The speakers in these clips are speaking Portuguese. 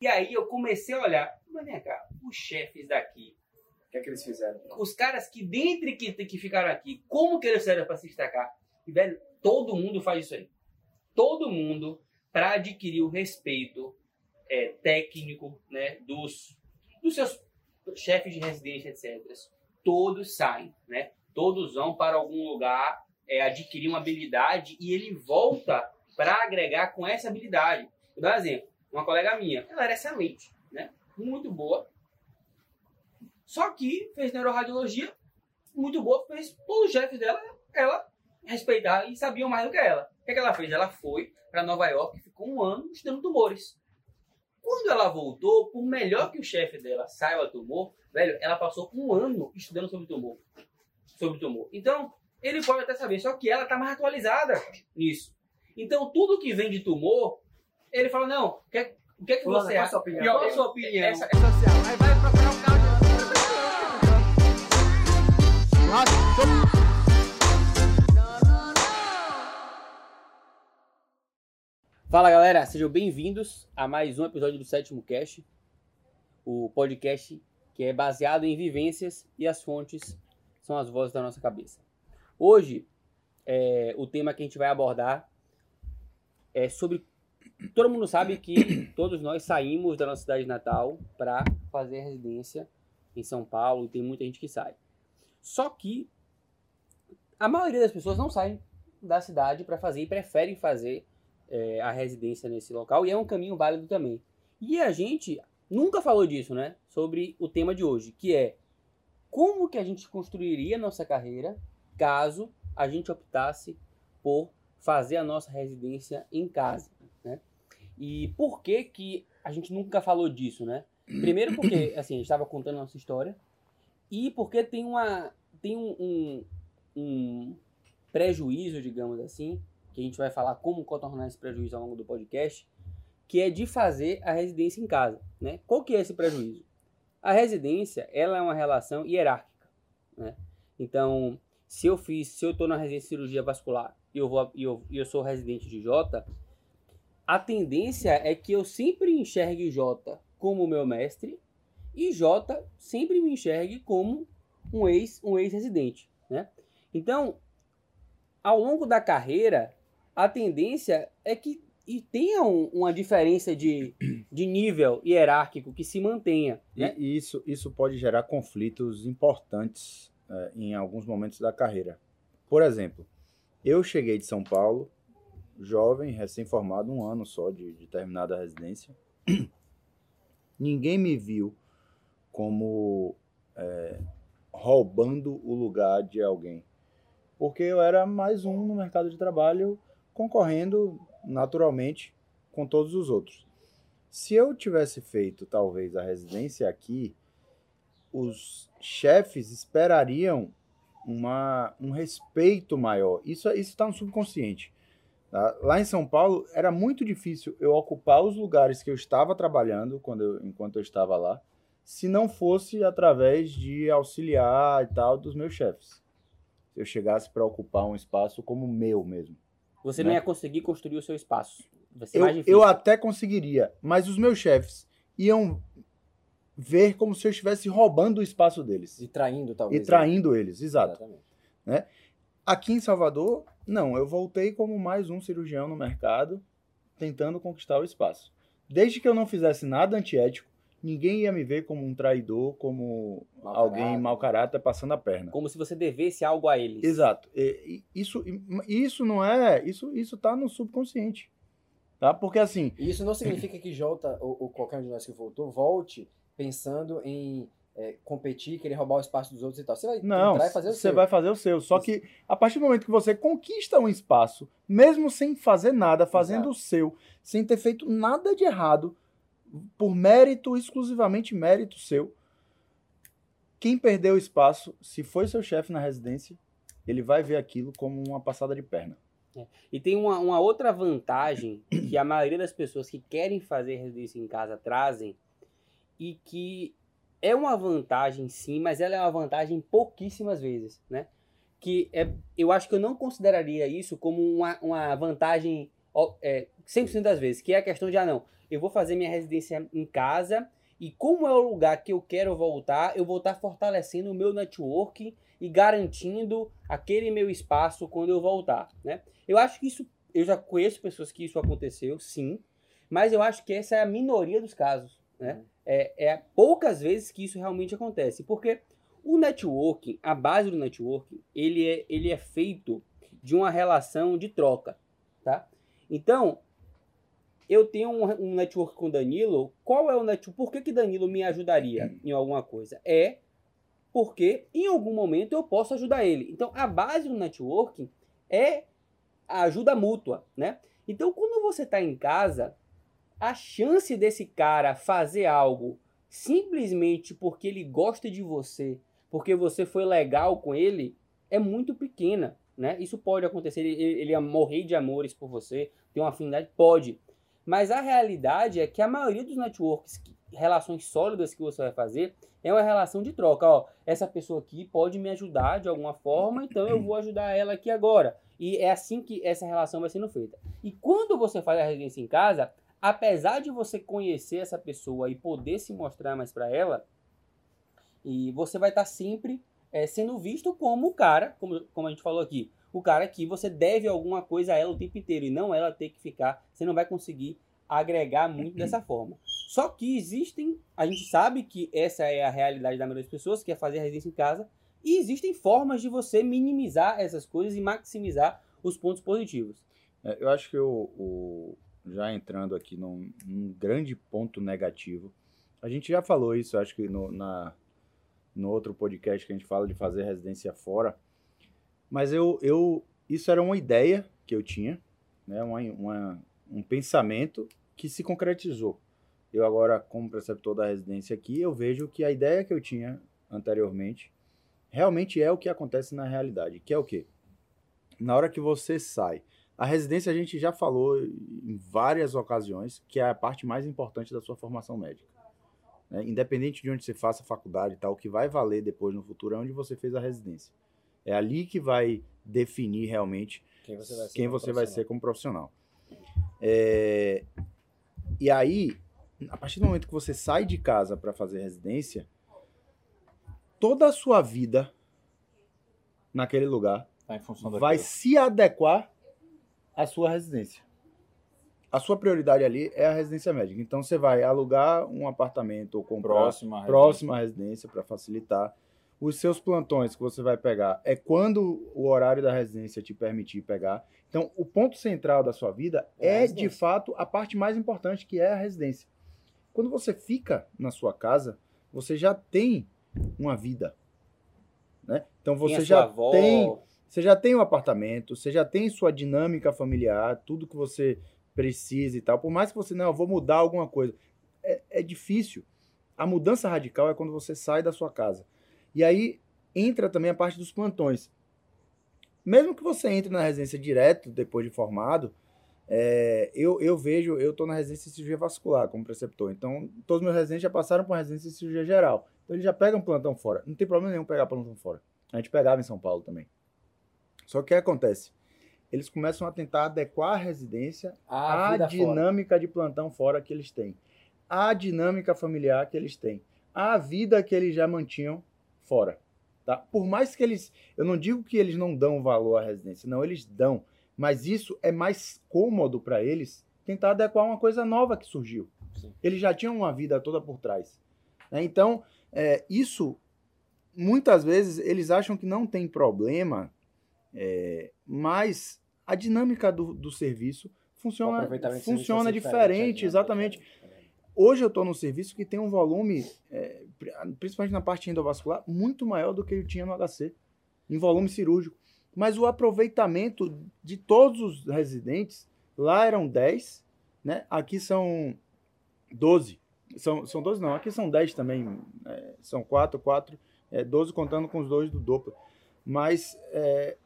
E aí eu comecei a olhar, mas vem cá, os chefes daqui, O que é que eles fizeram? os caras que dentre que, que ficaram aqui, como que eles fizeram para se destacar? E, velho, todo mundo faz isso aí. Todo mundo, para adquirir o respeito é, técnico né, dos, dos seus chefes de residência, etc., todos saem, né? Todos vão para algum lugar é, adquirir uma habilidade e ele volta para agregar com essa habilidade. Vou dar um exemplo. Uma colega minha, ela era excelente, né? Muito boa. Só que fez neuroradiologia, muito boa, fez os chefes dela, ela respeitava e sabiam mais do que ela. O que, é que ela fez? Ela foi para Nova York ficou um ano estudando tumores. Quando ela voltou, por melhor que o chefe dela saiba tumor, velho, ela passou um ano estudando sobre tumor. Sobre tumor. Então, ele pode até saber, só que ela está mais atualizada nisso. Então, tudo que vem de tumor, ele fala, não, o que, é- o que é que você qual a acha? sua opinião? Qual a sua opinião? Essa é social. Aí vai procurar um carro Fala galera, sejam bem-vindos a mais um episódio do Sétimo Cast, o podcast que é baseado em vivências e as fontes são as vozes da nossa cabeça. Hoje, é, o tema que a gente vai abordar é sobre. Todo mundo sabe que todos nós saímos da nossa cidade natal para fazer residência em São Paulo e tem muita gente que sai. Só que a maioria das pessoas não saem da cidade para fazer e preferem fazer é, a residência nesse local e é um caminho válido também. E a gente nunca falou disso, né? Sobre o tema de hoje, que é como que a gente construiria nossa carreira caso a gente optasse por fazer a nossa residência em casa? E por que que a gente nunca falou disso, né? Primeiro porque, assim, a gente estava contando a nossa história e porque tem uma tem um, um, um prejuízo, digamos assim, que a gente vai falar como contornar esse prejuízo ao longo do podcast, que é de fazer a residência em casa, né? Qual que é esse prejuízo? A residência, ela é uma relação hierárquica, né? Então, se eu fiz, se eu estou na residência de cirurgia vascular e eu vou eu, eu sou residente de J, a tendência é que eu sempre enxergue J como meu mestre e J sempre me enxergue como um ex um ex-residente, né? Então, ao longo da carreira, a tendência é que e tenha um- uma diferença de, de nível hierárquico que se mantenha. Né? e isso, isso pode gerar conflitos importantes eh, em alguns momentos da carreira. Por exemplo, eu cheguei de São Paulo, jovem, recém-formado, um ano só de, de terminada a residência. Ninguém me viu como eh, roubando o lugar de alguém, porque eu era mais um no mercado de trabalho, concorrendo naturalmente com todos os outros. Se eu tivesse feito talvez a residência aqui, os chefes esperariam uma, um respeito maior. Isso isso está no subconsciente. Tá? Lá em São Paulo era muito difícil eu ocupar os lugares que eu estava trabalhando quando eu- enquanto eu estava lá, se não fosse através de auxiliar e tal dos meus chefes. Se eu chegasse para ocupar um espaço como meu mesmo. Você não né? ia conseguir construir o seu espaço. Eu, eu até conseguiria, mas os meus chefes iam ver como se eu estivesse roubando o espaço deles E traindo, talvez. e traindo eles, exato. Exatamente. Aqui em Salvador, não, eu voltei como mais um cirurgião no mercado, tentando conquistar o espaço. Desde que eu não fizesse nada antiético, ninguém ia me ver como um traidor, como Mau alguém caráter. mau caráter passando a perna. Como se você devesse algo a eles. Exato. E- isso, isso não é. Isso, isso tá no subconsciente. Tá? Porque assim, isso não significa que Jota, ou, ou qualquer um de nós que voltou, volte pensando em é, competir, querer roubar o espaço dos outros e tal. Você vai Não, entrar e fazer o você seu. vai fazer o seu. Só Isso. que a partir do momento que você conquista um espaço, mesmo sem fazer nada, fazendo Exato. o seu, sem ter feito nada de errado, por mérito, exclusivamente mérito seu, quem perdeu o espaço, se foi seu chefe na residência, ele vai ver aquilo como uma passada de perna. E tem uma, uma outra vantagem que a maioria das pessoas que querem fazer residência em casa trazem e que é uma vantagem sim, mas ela é uma vantagem pouquíssimas vezes, né? Que é, eu acho que eu não consideraria isso como uma, uma vantagem é, 100% das vezes, que é a questão de, ah não, eu vou fazer minha residência em casa e como é o lugar que eu quero voltar, eu vou estar fortalecendo o meu network e garantindo aquele meu espaço quando eu voltar, né? Eu acho que isso, eu já conheço pessoas que isso aconteceu, sim, mas eu acho que essa é a minoria dos casos, né? É, é poucas vezes que isso realmente acontece, porque o networking, a base do networking, ele é, ele é feito de uma relação de troca, tá? Então, eu tenho um, um network com Danilo, qual é o network? Por que, que Danilo me ajudaria em alguma coisa? É porque em algum momento eu posso ajudar ele. Então, a base do networking é a ajuda mútua, né? Então, quando você está em casa, a chance desse cara fazer algo simplesmente porque ele gosta de você, porque você foi legal com ele, é muito pequena, né? Isso pode acontecer, ele, ele morrer de amores por você, ter uma afinidade, pode. Mas a realidade é que a maioria dos networks, relações sólidas que você vai fazer, é uma relação de troca. Ó, essa pessoa aqui pode me ajudar de alguma forma, então eu vou ajudar ela aqui agora. E é assim que essa relação vai sendo feita. E quando você faz a residência em casa, apesar de você conhecer essa pessoa e poder se mostrar mais para ela, e você vai estar tá sempre é, sendo visto como o cara, como, como a gente falou aqui, o cara que você deve alguma coisa a ela o tempo inteiro e não ela ter que ficar, você não vai conseguir agregar muito dessa forma. Só que existem, a gente sabe que essa é a realidade da maioria das pessoas, que é fazer a residência em casa, e existem formas de você minimizar essas coisas e maximizar os pontos positivos. É, eu acho que o, o, já entrando aqui num, num, grande ponto negativo, a gente já falou isso, acho que no, na, no outro podcast que a gente fala de fazer residência fora, mas eu, eu isso era uma ideia que eu tinha, né, uma, uma, um pensamento que se concretizou. Eu agora, como preceptor da residência aqui, eu vejo que a ideia que eu tinha anteriormente realmente é o que acontece na realidade, que é o quê? Na hora que você sai a residência a gente já falou em várias ocasiões que é a parte mais importante da sua formação médica. Né? Independente de onde você faça a faculdade e tal, o que vai valer depois no futuro é onde você fez a residência. É ali que vai definir realmente quem você vai ser, quem como, você vai ser como profissional. É... E aí, a partir do momento que você sai de casa para fazer residência, toda a sua vida naquele lugar tá vai se adequar a sua residência. A sua prioridade ali é a residência médica. Então você vai alugar um apartamento ou comprar próxima, próxima residência para facilitar. Os seus plantões que você vai pegar é quando o horário da residência te permitir pegar. Então, o ponto central da sua vida é, é de fato a parte mais importante, que é a residência. Quando você fica na sua casa, você já tem uma vida. Né? Então você já avó, tem você já tem um apartamento, você já tem sua dinâmica familiar, tudo que você precisa e tal. Por mais que você, não, eu vou mudar alguma coisa. É, é difícil. A mudança radical é quando você sai da sua casa. E aí entra também a parte dos plantões. Mesmo que você entre na residência direto depois de formado, é, eu, eu vejo, eu estou na residência de cirurgia vascular como preceptor. Então, todos os meus residentes já passaram por residência de cirurgia geral. Então, eles já pegam plantão fora. Não tem problema nenhum pegar plantão fora. A gente pegava em São Paulo também. Só que o que acontece? Eles começam a tentar adequar a residência à dinâmica fora. de plantão fora que eles têm, à dinâmica familiar que eles têm, à vida que eles já mantinham fora. Tá? Por mais que eles. Eu não digo que eles não dão valor à residência, não, eles dão. Mas isso é mais cômodo para eles tentar adequar uma coisa nova que surgiu. Sim. Eles já tinham uma vida toda por trás. Né? Então, é, isso, muitas vezes, eles acham que não tem problema é, mas a dinâmica do, do serviço funciona, funciona diferente, exatamente. Hoje eu estou num serviço que tem um volume, é, principalmente na parte endovascular, muito maior do que eu tinha no HC, em volume cirúrgico. Mas o aproveitamento de todos os residentes, lá eram 10, né? aqui são 12. São, são 12 não, aqui são 10 também. É, são 4, 4, é, 12 contando com os dois do dupla. Mas é,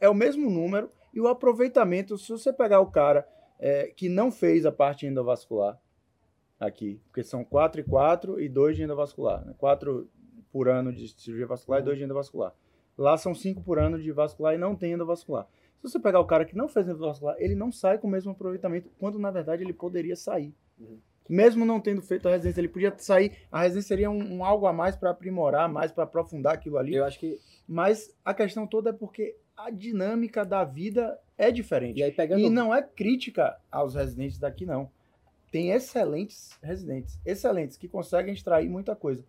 é o mesmo número e o aproveitamento, se você pegar o cara é, que não fez a parte endovascular aqui, porque são 4 e 4 e 2 de endovascular, né? 4 por ano de cirurgia vascular e 2 de endovascular. Lá são 5 por ano de vascular e não tem endovascular. Se você pegar o cara que não fez endovascular, ele não sai com o mesmo aproveitamento, quando na verdade ele poderia sair. Uhum. Mesmo não tendo feito a residência, ele podia sair. A residência seria um, um algo a mais para aprimorar, mais para aprofundar aquilo ali. Eu acho que. Mas a questão toda é porque a dinâmica da vida é diferente. E aí, pegando. E não é crítica aos residentes daqui, não. Tem excelentes residentes, excelentes, que conseguem extrair muita coisa.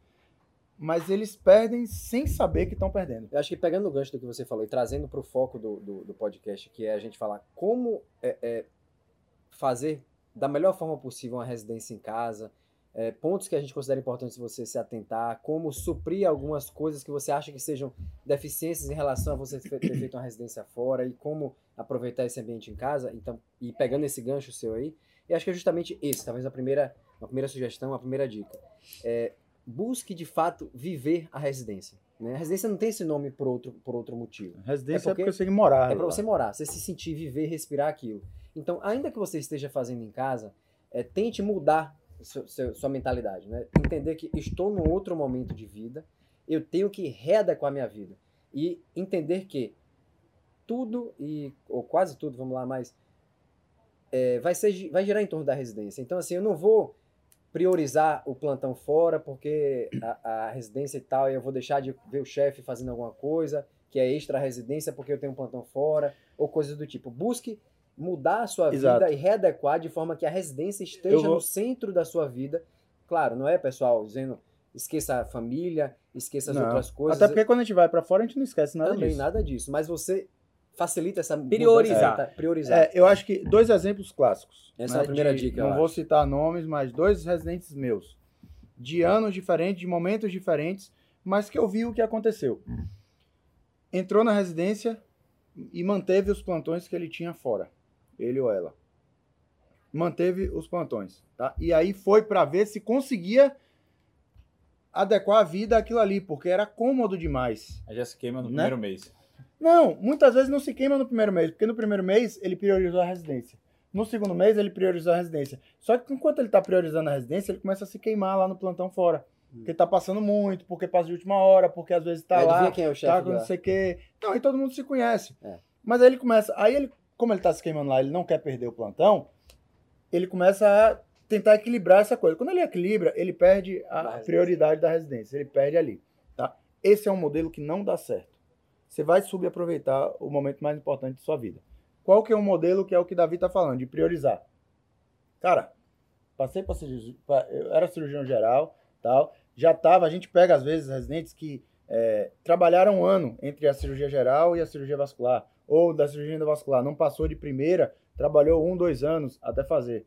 Mas eles perdem sem saber que estão perdendo. Eu acho que pegando o gancho do que você falou e trazendo para o foco do, do, do podcast, que é a gente falar como é, é, fazer da melhor forma possível uma residência em casa, é, pontos que a gente considera importantes você se atentar, como suprir algumas coisas que você acha que sejam deficiências em relação a você ter feito uma residência fora e como aproveitar esse ambiente em casa. Então, e pegando esse gancho seu aí, eu acho que é justamente esse, talvez a primeira, a primeira sugestão, a primeira dica. É, busque de fato viver a residência. Né? A residência não tem esse nome por outro, por outro motivo. Residência É é porque- porque você tem que morar. É para lá. você morar, você se sentir, viver, respirar aquilo. Então, ainda que você esteja fazendo em casa, é, tente mudar seu- sua mentalidade, né? Entender que estou num outro momento de vida, eu tenho que readequar minha vida e entender que tudo e ou quase tudo, vamos lá, mais é, vai ser vai girar em torno da residência. Então, assim, eu não vou priorizar o plantão fora porque a, a residência e tal, e eu vou deixar de ver o chefe fazendo alguma coisa que é extra residência porque eu tenho um plantão fora, ou coisas do tipo. Busque mudar a sua Exato. vida e readequar de forma que a residência esteja vou- no centro da sua vida. Claro, não é, pessoal, dizendo esqueça a família, esqueça as Não. outras coisas. Até porque quando a gente vai pra fora, a gente não esquece nada também disso. nada disso, mas você facilita essa Priorizar. mudança, tá? priorizar. É, eu acho que dois exemplos clássicos. Essa é a primeira dica, eu Não acho. vou citar nomes, mas dois residentes meus. De anos diferentes, de momentos diferentes, mas que eu vi o que aconteceu. Entrou na residência e manteve os plantões que ele tinha fora. Ele ou ela. Manteve os plantões, tá? E aí foi pra ver se conseguia adequar a vida àquilo ali, porque era cômodo demais. Aí já se queima no Né? primeiro mês. Não, muitas vezes não se queima no primeiro mês, porque no primeiro mês ele priorizou a residência. No segundo mês ele priorizou a residência. Só que enquanto ele tá priorizando a residência, ele começa a se queimar lá no plantão fora. Porque tá passando muito, porque passa de última hora, porque às vezes tá lá, quem é o tá com não sei o quê. Não, e todo mundo se conhece. É. Mas aí ele começa, aí ele, como ele tá se queimando lá, ele não quer perder o plantão, ele começa a tentar equilibrar essa coisa. Quando ele equilibra, ele perde a prioridade da residência, ele perde ali, tá? Esse é um modelo que não dá certo. Você vai subaproveitar o momento mais importante de sua vida. Qual que é o modelo que é o que Davi tá falando, de priorizar? Cara, passei para eu era cirurgião geral, tal, já tava, a gente pega às vezes residentes que é, trabalharam um ano entre a cirurgia geral e a cirurgia vascular, ou da cirurgia endovascular, não passou de primeira, trabalhou um, dois anos até fazer.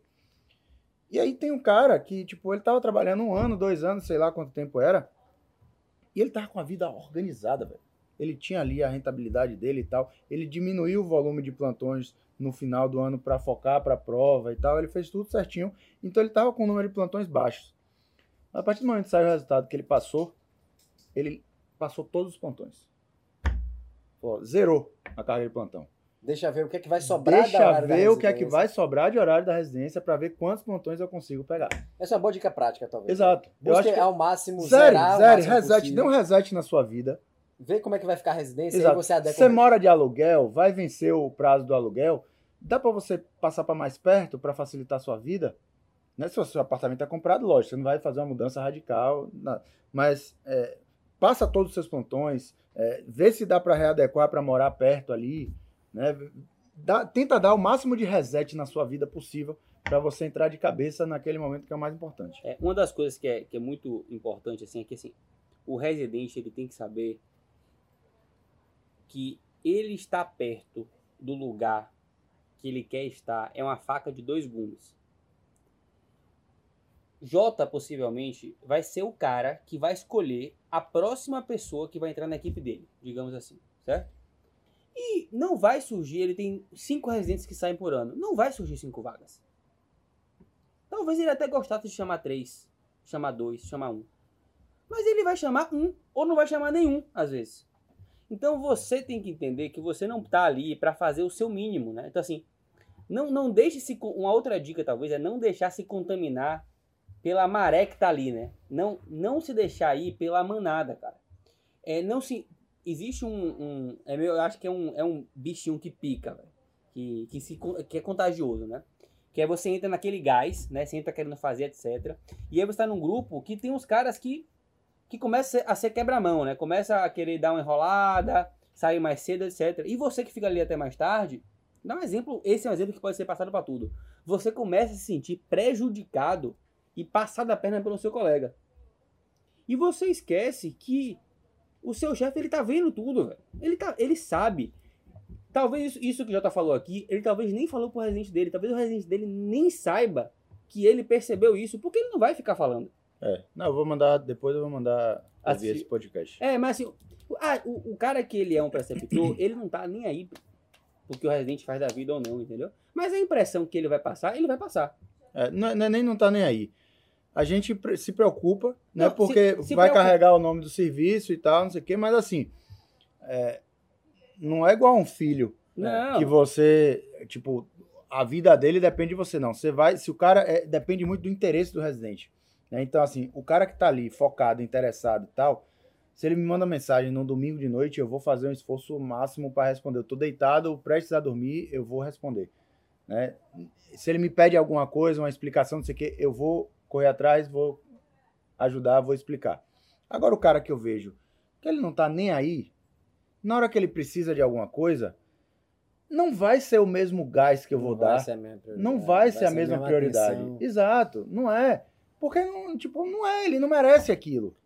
E aí tem um cara que, tipo, ele tava trabalhando um ano, dois anos, sei lá quanto tempo era, e ele tava com a vida organizada, velho. Ele tinha ali a rentabilidade dele e tal. Ele diminuiu o volume de plantões no final do ano para focar para prova e tal. Ele fez tudo certinho. Então ele tava com o número de plantões baixos. A partir do momento que saiu o resultado que ele passou, ele passou todos os plantões. Pô, zerou a carga de plantão. Deixa ver o que é que vai sobrar da Deixa horário da ver o que é que vai sobrar de horário da residência para ver quantos plantões eu consigo pegar. Essa é uma boa dica prática, talvez. Exato. Busque acho que ao máximo zero, zerar zero, máximo reset, possível. dê um reset na sua vida. Vê como é que vai ficar a residência e Exato. você adequa. Você mora de aluguel, vai vencer o prazo do aluguel, dá para você passar para mais perto para facilitar a sua vida? Né? Se o seu apartamento é comprado, lógico, você não vai fazer uma mudança radical, mas é, passa todos os seus plantões, é, vê se dá para readequar para morar perto ali, né? Dá- tenta dar o máximo de reset na sua vida possível para você entrar de cabeça naquele momento que é o mais importante. É, uma das coisas que é, que é muito importante assim, é que assim, o residente ele tem que saber que ele está perto do lugar que ele quer estar é uma faca de dois gumes. Jota possivelmente vai ser o cara que vai escolher a próxima pessoa que vai entrar na equipe dele, digamos assim, certo? E não vai surgir, ele tem cinco residentes que saem por ano, não vai surgir cinco vagas. Talvez ele até gostasse de chamar três, chamar dois, chamar um. Mas ele vai chamar um ou não vai chamar nenhum, às vezes. Então você tem que entender que você não tá ali para fazer o seu mínimo, né? Então assim, não, não deixe se uma outra dica talvez é não deixar se contaminar pela maré que tá ali, né? Não não se deixar ir pela manada, cara. É não se existe um, um é meu, eu acho que é um, é um bichinho que pica. Que que se que é contagioso, né? Que aí você entra naquele gás, né? Você entra querendo fazer, etc. E aí você tá num grupo que tem uns caras que, que começa a ser quebra-mão, né? Começa a querer dar uma enrolada, sair mais cedo, etc. E você que fica ali até mais tarde, dá um exemplo, esse é um exemplo que pode ser passado para tudo. Você começa a se sentir prejudicado e passado a perna pelo seu colega. E você esquece que o seu chefe ele tá vendo tudo, velho. Ele tá, ele sabe. Talvez isso, isso que o Jota falou aqui, ele talvez nem falou pro residente dele, talvez o residente dele nem saiba que ele percebeu isso, porque ele não vai ficar falando. É. Não, eu vou mandar, depois eu vou mandar Assim- ouvir esse podcast. É, mas assim, o- ah, o, o cara que ele é um preceptor, ele não tá nem aí porque o residente faz da vida ou não, entendeu? Mas a impressão que ele vai passar, ele vai passar. É, não, não é nem não tá nem aí. A gente se preocupa, né? Não, Porque se- se vai preocupa. carregar o nome do serviço e tal, não sei o quê, mas assim, é, não é igual um filho Não. que você, tipo, a vida dele depende de você, não. Você vai, se o cara é, depende muito do interesse do residente. né? Então, assim, o cara que tá ali focado, interessado e tal, se ele me manda mensagem num domingo de noite, eu vou fazer um esforço máximo para responder. Eu tô deitado, prestes a dormir, eu vou responder. Né? Se ele me pede alguma coisa, uma explicação, não sei o quê, eu vou correr atrás, vou ajudar, vou explicar. Agora, o cara que eu vejo que ele não tá nem aí, na hora que ele precisa de alguma coisa, não vai ser o mesmo gás que eu vou Não vai dar. ser mesma prioridade, Não vai ser a mesma prioridade. atenção. Exato, não é. Porque, não, tipo, não é, ele não merece aquilo.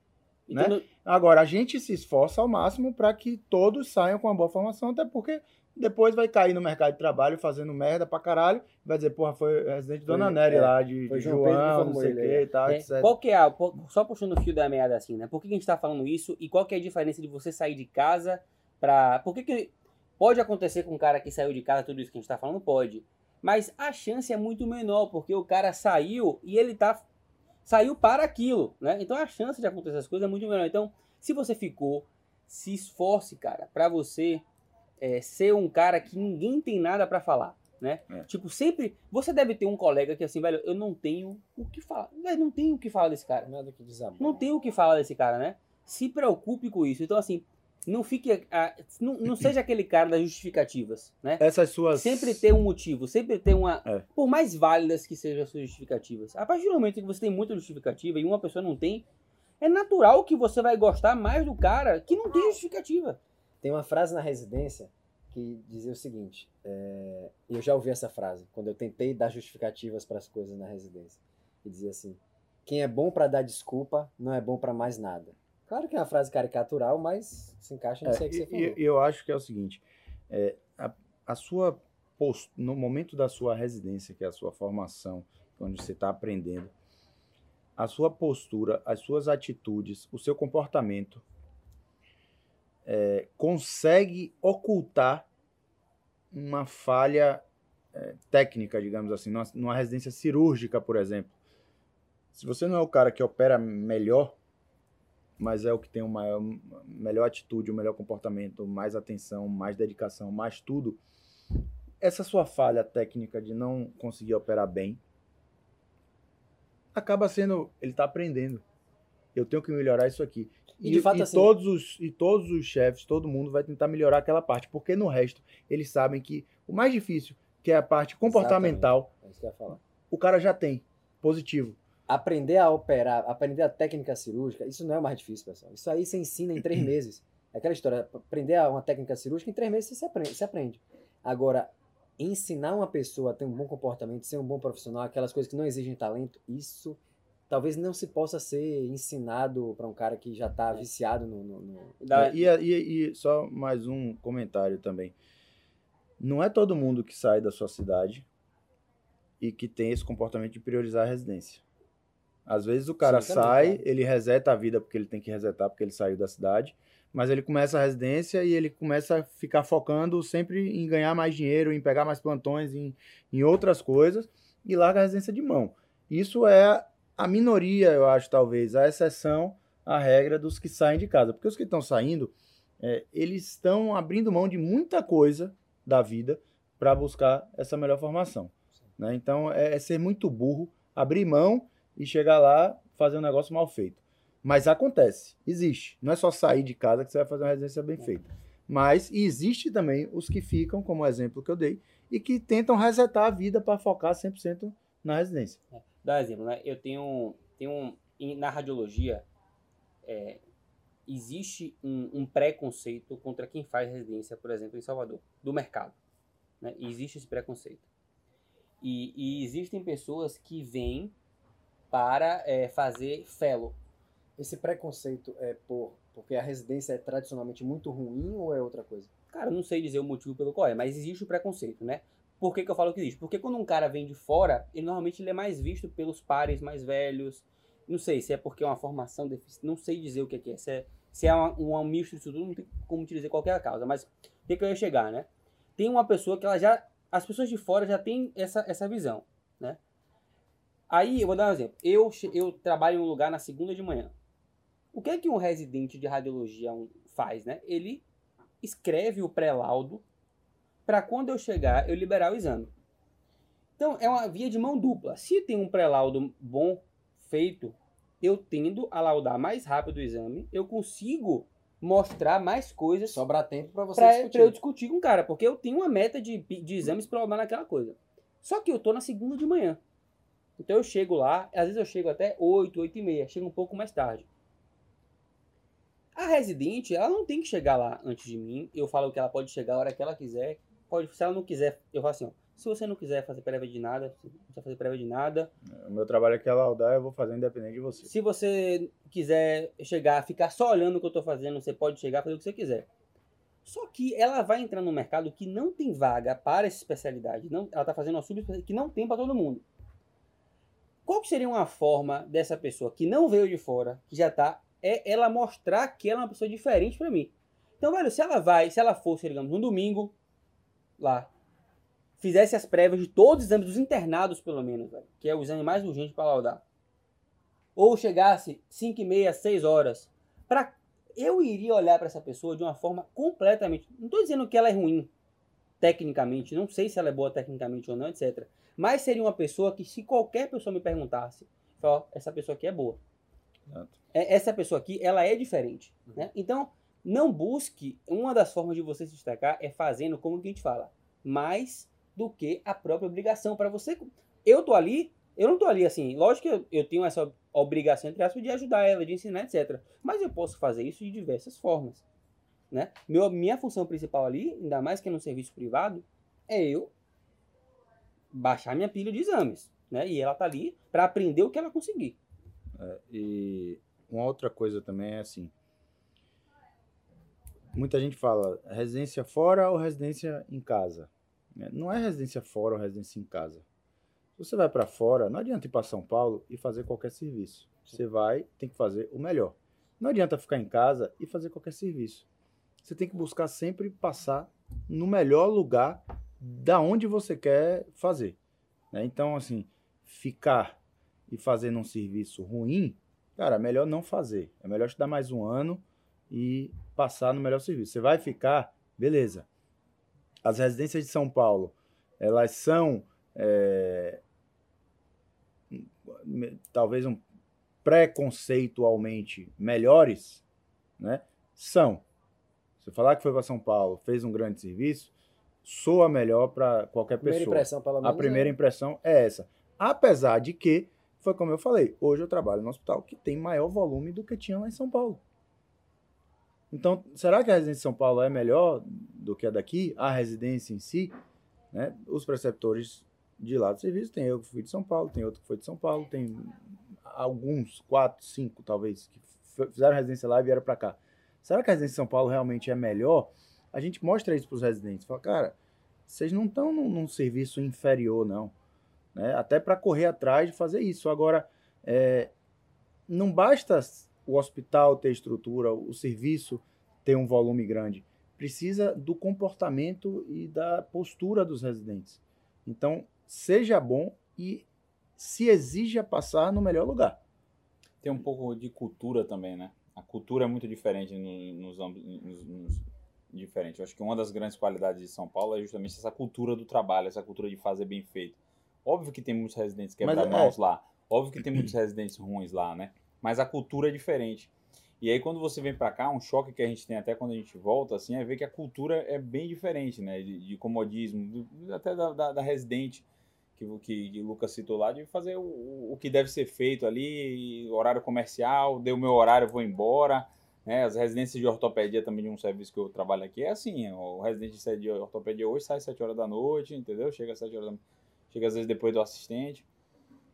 Então, né? Agora, a gente se esforça ao máximo para que todos saiam com uma boa formação, até porque depois vai cair no mercado de trabalho fazendo merda pra caralho, vai dizer, porra, foi residente Dona Foi- Nery é, lá de, de João João, não sei o que é. e tal, É, etc. qual que é a, só puxando o fio da meada assim, né? Por que, que a gente tá falando isso e qual que é a diferença de você sair de casa pra... Por que que pode acontecer com um cara que saiu de casa, tudo isso que a gente tá falando? Pode. Mas a chance é muito menor, porque o cara saiu e ele tá... Saiu para aquilo, né? Então a chance de acontecer essas coisas é muito menor. Então, se você ficou, se esforce, cara, pra você é, ser um cara que ninguém tem nada pra falar, né? É. Tipo, sempre. Você deve ter um colega que assim, velho, eu não tenho o que falar. Velho, não tenho o que falar desse cara. Nada que desabou. Não tenho o que falar desse cara, né? Se preocupe com isso. Então, assim, não fique. ah, não, não seja aquele cara das justificativas, né? Essas suas... Sempre ter um motivo, sempre ter uma. É. Por mais válidas que sejam as suas justificativas. A partir do momento que você tem muita justificativa e uma pessoa não tem, é natural que você vai gostar mais do cara que não tem justificativa. Tem uma frase na residência que dizia o seguinte: é, eu já ouvi essa frase quando eu tentei dar justificativas para as coisas na residência. E dizia assim: quem é bom para dar desculpa não é bom para mais nada. Claro que é uma frase caricatural, mas se encaixa nisso É, aí que você falou. e eu acho que é o seguinte, é, a, a sua post, no momento da sua residência, que é a sua formação, onde você está aprendendo, a sua postura, as suas atitudes, o seu comportamento é, consegue ocultar uma falha é, técnica, digamos assim, numa, numa residência cirúrgica, por exemplo. Se você não é o cara que opera melhor, mas é o que tem uma melhor atitude, o melhor comportamento, mais atenção, mais dedicação, mais tudo. Essa sua falha técnica de não conseguir operar bem acaba sendo, ele está aprendendo. Eu tenho que melhorar isso aqui. E, de fato, assim- todos os e todos os chefes, todo mundo vai tentar melhorar aquela parte, porque no resto eles sabem que o mais difícil, que é a parte comportamental, É o cara já tem positivo. Aprender a operar, aprender a técnica cirúrgica, isso não é o mais difícil, pessoal. Isso aí você ensina em três meses. É aquela história, aprender a- uma técnica cirúrgica, em três meses você se aprende. Você aprende. Agora, ensinar uma pessoa a ter um bom comportamento, ser um bom profissional, aquelas coisas que não exigem talento, isso talvez não se possa ser ensinado para um cara que já está viciado no, no- no- É, E, e- e só mais um comentário também. Não é todo mundo que sai da sua cidade e que tem esse comportamento de priorizar a residência. Às vezes o cara Sim, também, sai, claro. ele reseta a vida porque ele tem que resetar porque ele saiu da cidade, mas ele começa a residência e ele começa a ficar focando sempre em ganhar mais dinheiro, em pegar mais plantões, em, em outras coisas e larga a residência de mão. Isso é a minoria, eu acho, talvez, a exceção à regra dos que saem de casa. Porque os que estão saindo, é, eles estão abrindo mão de muita coisa da vida para buscar essa melhor formação. né? Então, é, é ser muito burro, abrir mão e chegar lá fazer um negócio mal feito. Mas acontece, existe. Não é só sair de casa que você vai fazer uma residência bem feita. Mas existe também os que ficam, como o exemplo que eu dei, e que tentam resetar a vida para focar 100% na residência. Dá um exemplo, né? Eu tenho, tenho um, na radiologia, é, existe um, um preconceito contra quem faz residência, por exemplo, em Salvador, do mercado. Né? Existe esse preconceito. E, e existem pessoas que vêm para é, fazer fellow. Esse preconceito é por porque a residência é tradicionalmente muito ruim ou é outra coisa? Cara, eu não sei dizer o motivo pelo qual é, mas existe o preconceito, né? Por que, que eu falo que existe? Porque quando um cara vem de fora, ele normalmente ele é mais visto pelos pares mais velhos. Não sei se é porque é uma formação deficiente, não sei dizer o que é que é. Se é, se é uma, um disso tudo, não tem como te dizer qualquer causa. Mas o que, que eu ia chegar, né? Tem uma pessoa que ela já. As pessoas de fora já têm essa, essa visão, né? Aí, eu vou dar um exemplo. Eu, eu trabalho em um lugar na segunda de manhã. O que é que um residente de radiologia faz, né? Ele escreve o pré-laudo para quando eu chegar eu liberar o exame. Então é uma via de mão dupla. Se tem um pré-laudo bom feito, eu tendo a laudar mais rápido o exame, eu consigo mostrar mais coisas Sobra tempo para você para discutir. eu discutir com o cara, porque eu tenho uma meta de, de exames para laudar naquela coisa. Só que eu tô na segunda de manhã. Então eu chego lá, às vezes eu chego até 8, 8 e meia, chego um pouco mais tarde. A residente, ela não tem que chegar lá antes de mim. Eu falo que ela pode chegar a hora que ela quiser. Pode, se ela não quiser, eu falo assim, ó, se você não quiser fazer prévia de nada, não precisa fazer prévia de nada. O meu trabalho aqui é laudar, eu vou fazer independente de você. Se você quiser chegar, ficar só olhando o que eu tô fazendo, você pode chegar, fazer o que você quiser. Só que ela vai entrar no mercado que não tem vaga para essa especialidade. Não, ela tá fazendo uma subespecialidade que não tem para todo mundo. Qual seria uma forma dessa pessoa que não veio de fora, que já tá, é ela mostrar que ela é uma pessoa diferente para mim. Então, velho, se ela vai, se ela fosse, digamos, no domingo, lá, fizesse as prévias de todos os exames dos internados, pelo menos, velho, que é o exame mais urgente para laudar. Ou chegasse 5 e meia, 6 horas, pra, eu iria olhar para essa pessoa de uma forma completamente. Não estou dizendo que ela é ruim tecnicamente, não sei se ela é boa tecnicamente ou não, etc. Mas seria uma pessoa que, se qualquer pessoa me perguntasse, fala, ó, essa pessoa aqui é boa. É- Essa pessoa aqui, ela é diferente. Né? Então, não busque. Uma das formas de você se destacar é fazendo como que a gente fala, mais do que a própria obrigação. Para você. Eu tô ali, eu não tô ali assim. Lógico que eu, eu tenho essa obrigação, entre aspas, de ajudar ela, de ensinar, etc. Mas eu posso fazer isso de diversas formas. Né? Meu, minha função principal ali, ainda mais que é no serviço privado, é eu baixar minha pilha de exames. Né? E ela tá ali para aprender o que ela conseguir. E uma outra coisa também é assim. Muita gente fala residência fora ou residência em casa. né? Não é residência fora ou residência em casa. Se você vai para fora, não adianta ir para São Paulo e fazer qualquer serviço. Você vai, tem que fazer o melhor. Não adianta ficar em casa e fazer qualquer serviço. Você tem que buscar sempre passar no melhor lugar da onde você quer fazer. né? Então, assim, ficar e fazer num serviço ruim, cara, é melhor não fazer. É melhor te dar mais um ano e passar no melhor serviço. Você vai ficar, beleza. As residências de São Paulo, elas são é, talvez um preconceitualmente melhores, né? São. Você falar que foi para São Paulo, fez um grande serviço, soa melhor para qualquer Primeira pessoa. impressão, pelo menos. A primeira é- impressão é essa. Apesar de que, foi como eu falei, hoje eu trabalho no hospital que tem maior volume do que tinha lá em São Paulo. Então, será que a residência de São Paulo é melhor do que a daqui? A residência em si? Né? Os preceptores de lá do serviço, tem eu que fui de São Paulo, tem outro que foi de São Paulo, tem alguns, quatro, cinco talvez, que fizeram residência lá e vieram para cá. Será que a residência de São Paulo realmente é melhor? A gente mostra isso para os residentes. Fala, cara, vocês não estão num, num serviço inferior, não. Né? Até para correr atrás de fazer isso. Agora, é, não basta o hospital ter estrutura, o serviço ter um volume grande. Precisa do comportamento e da postura dos residentes. Então, seja bom e se exija passar no melhor lugar. Tem um pouco de cultura também, né? A cultura é muito diferente no- nos nos, nos- diferente. Eu acho que uma das grandes qualidades de São Paulo é justamente essa cultura do trabalho, essa cultura de fazer bem feito. Óbvio que tem muitos residentes Mas quebra-mãos é- lá, óbvio que tem muitos residentes ruins lá, né? Mas a cultura é diferente. E aí quando você vem para cá, um choque que a gente tem até quando a gente volta, assim, é ver que a cultura é bem diferente, né? De, de comodismo, do- até da, da, da residente que, que, que o Lucas citou lá, de fazer o, o que deve ser feito ali, horário comercial, deu meu horário, vou embora. Né? As residências de ortopedia também de um serviço que eu trabalho aqui é assim, o residente de ortopedia hoje sai às 7 horas da noite, entendeu? Chega às 7 horas da chega às vezes depois do assistente.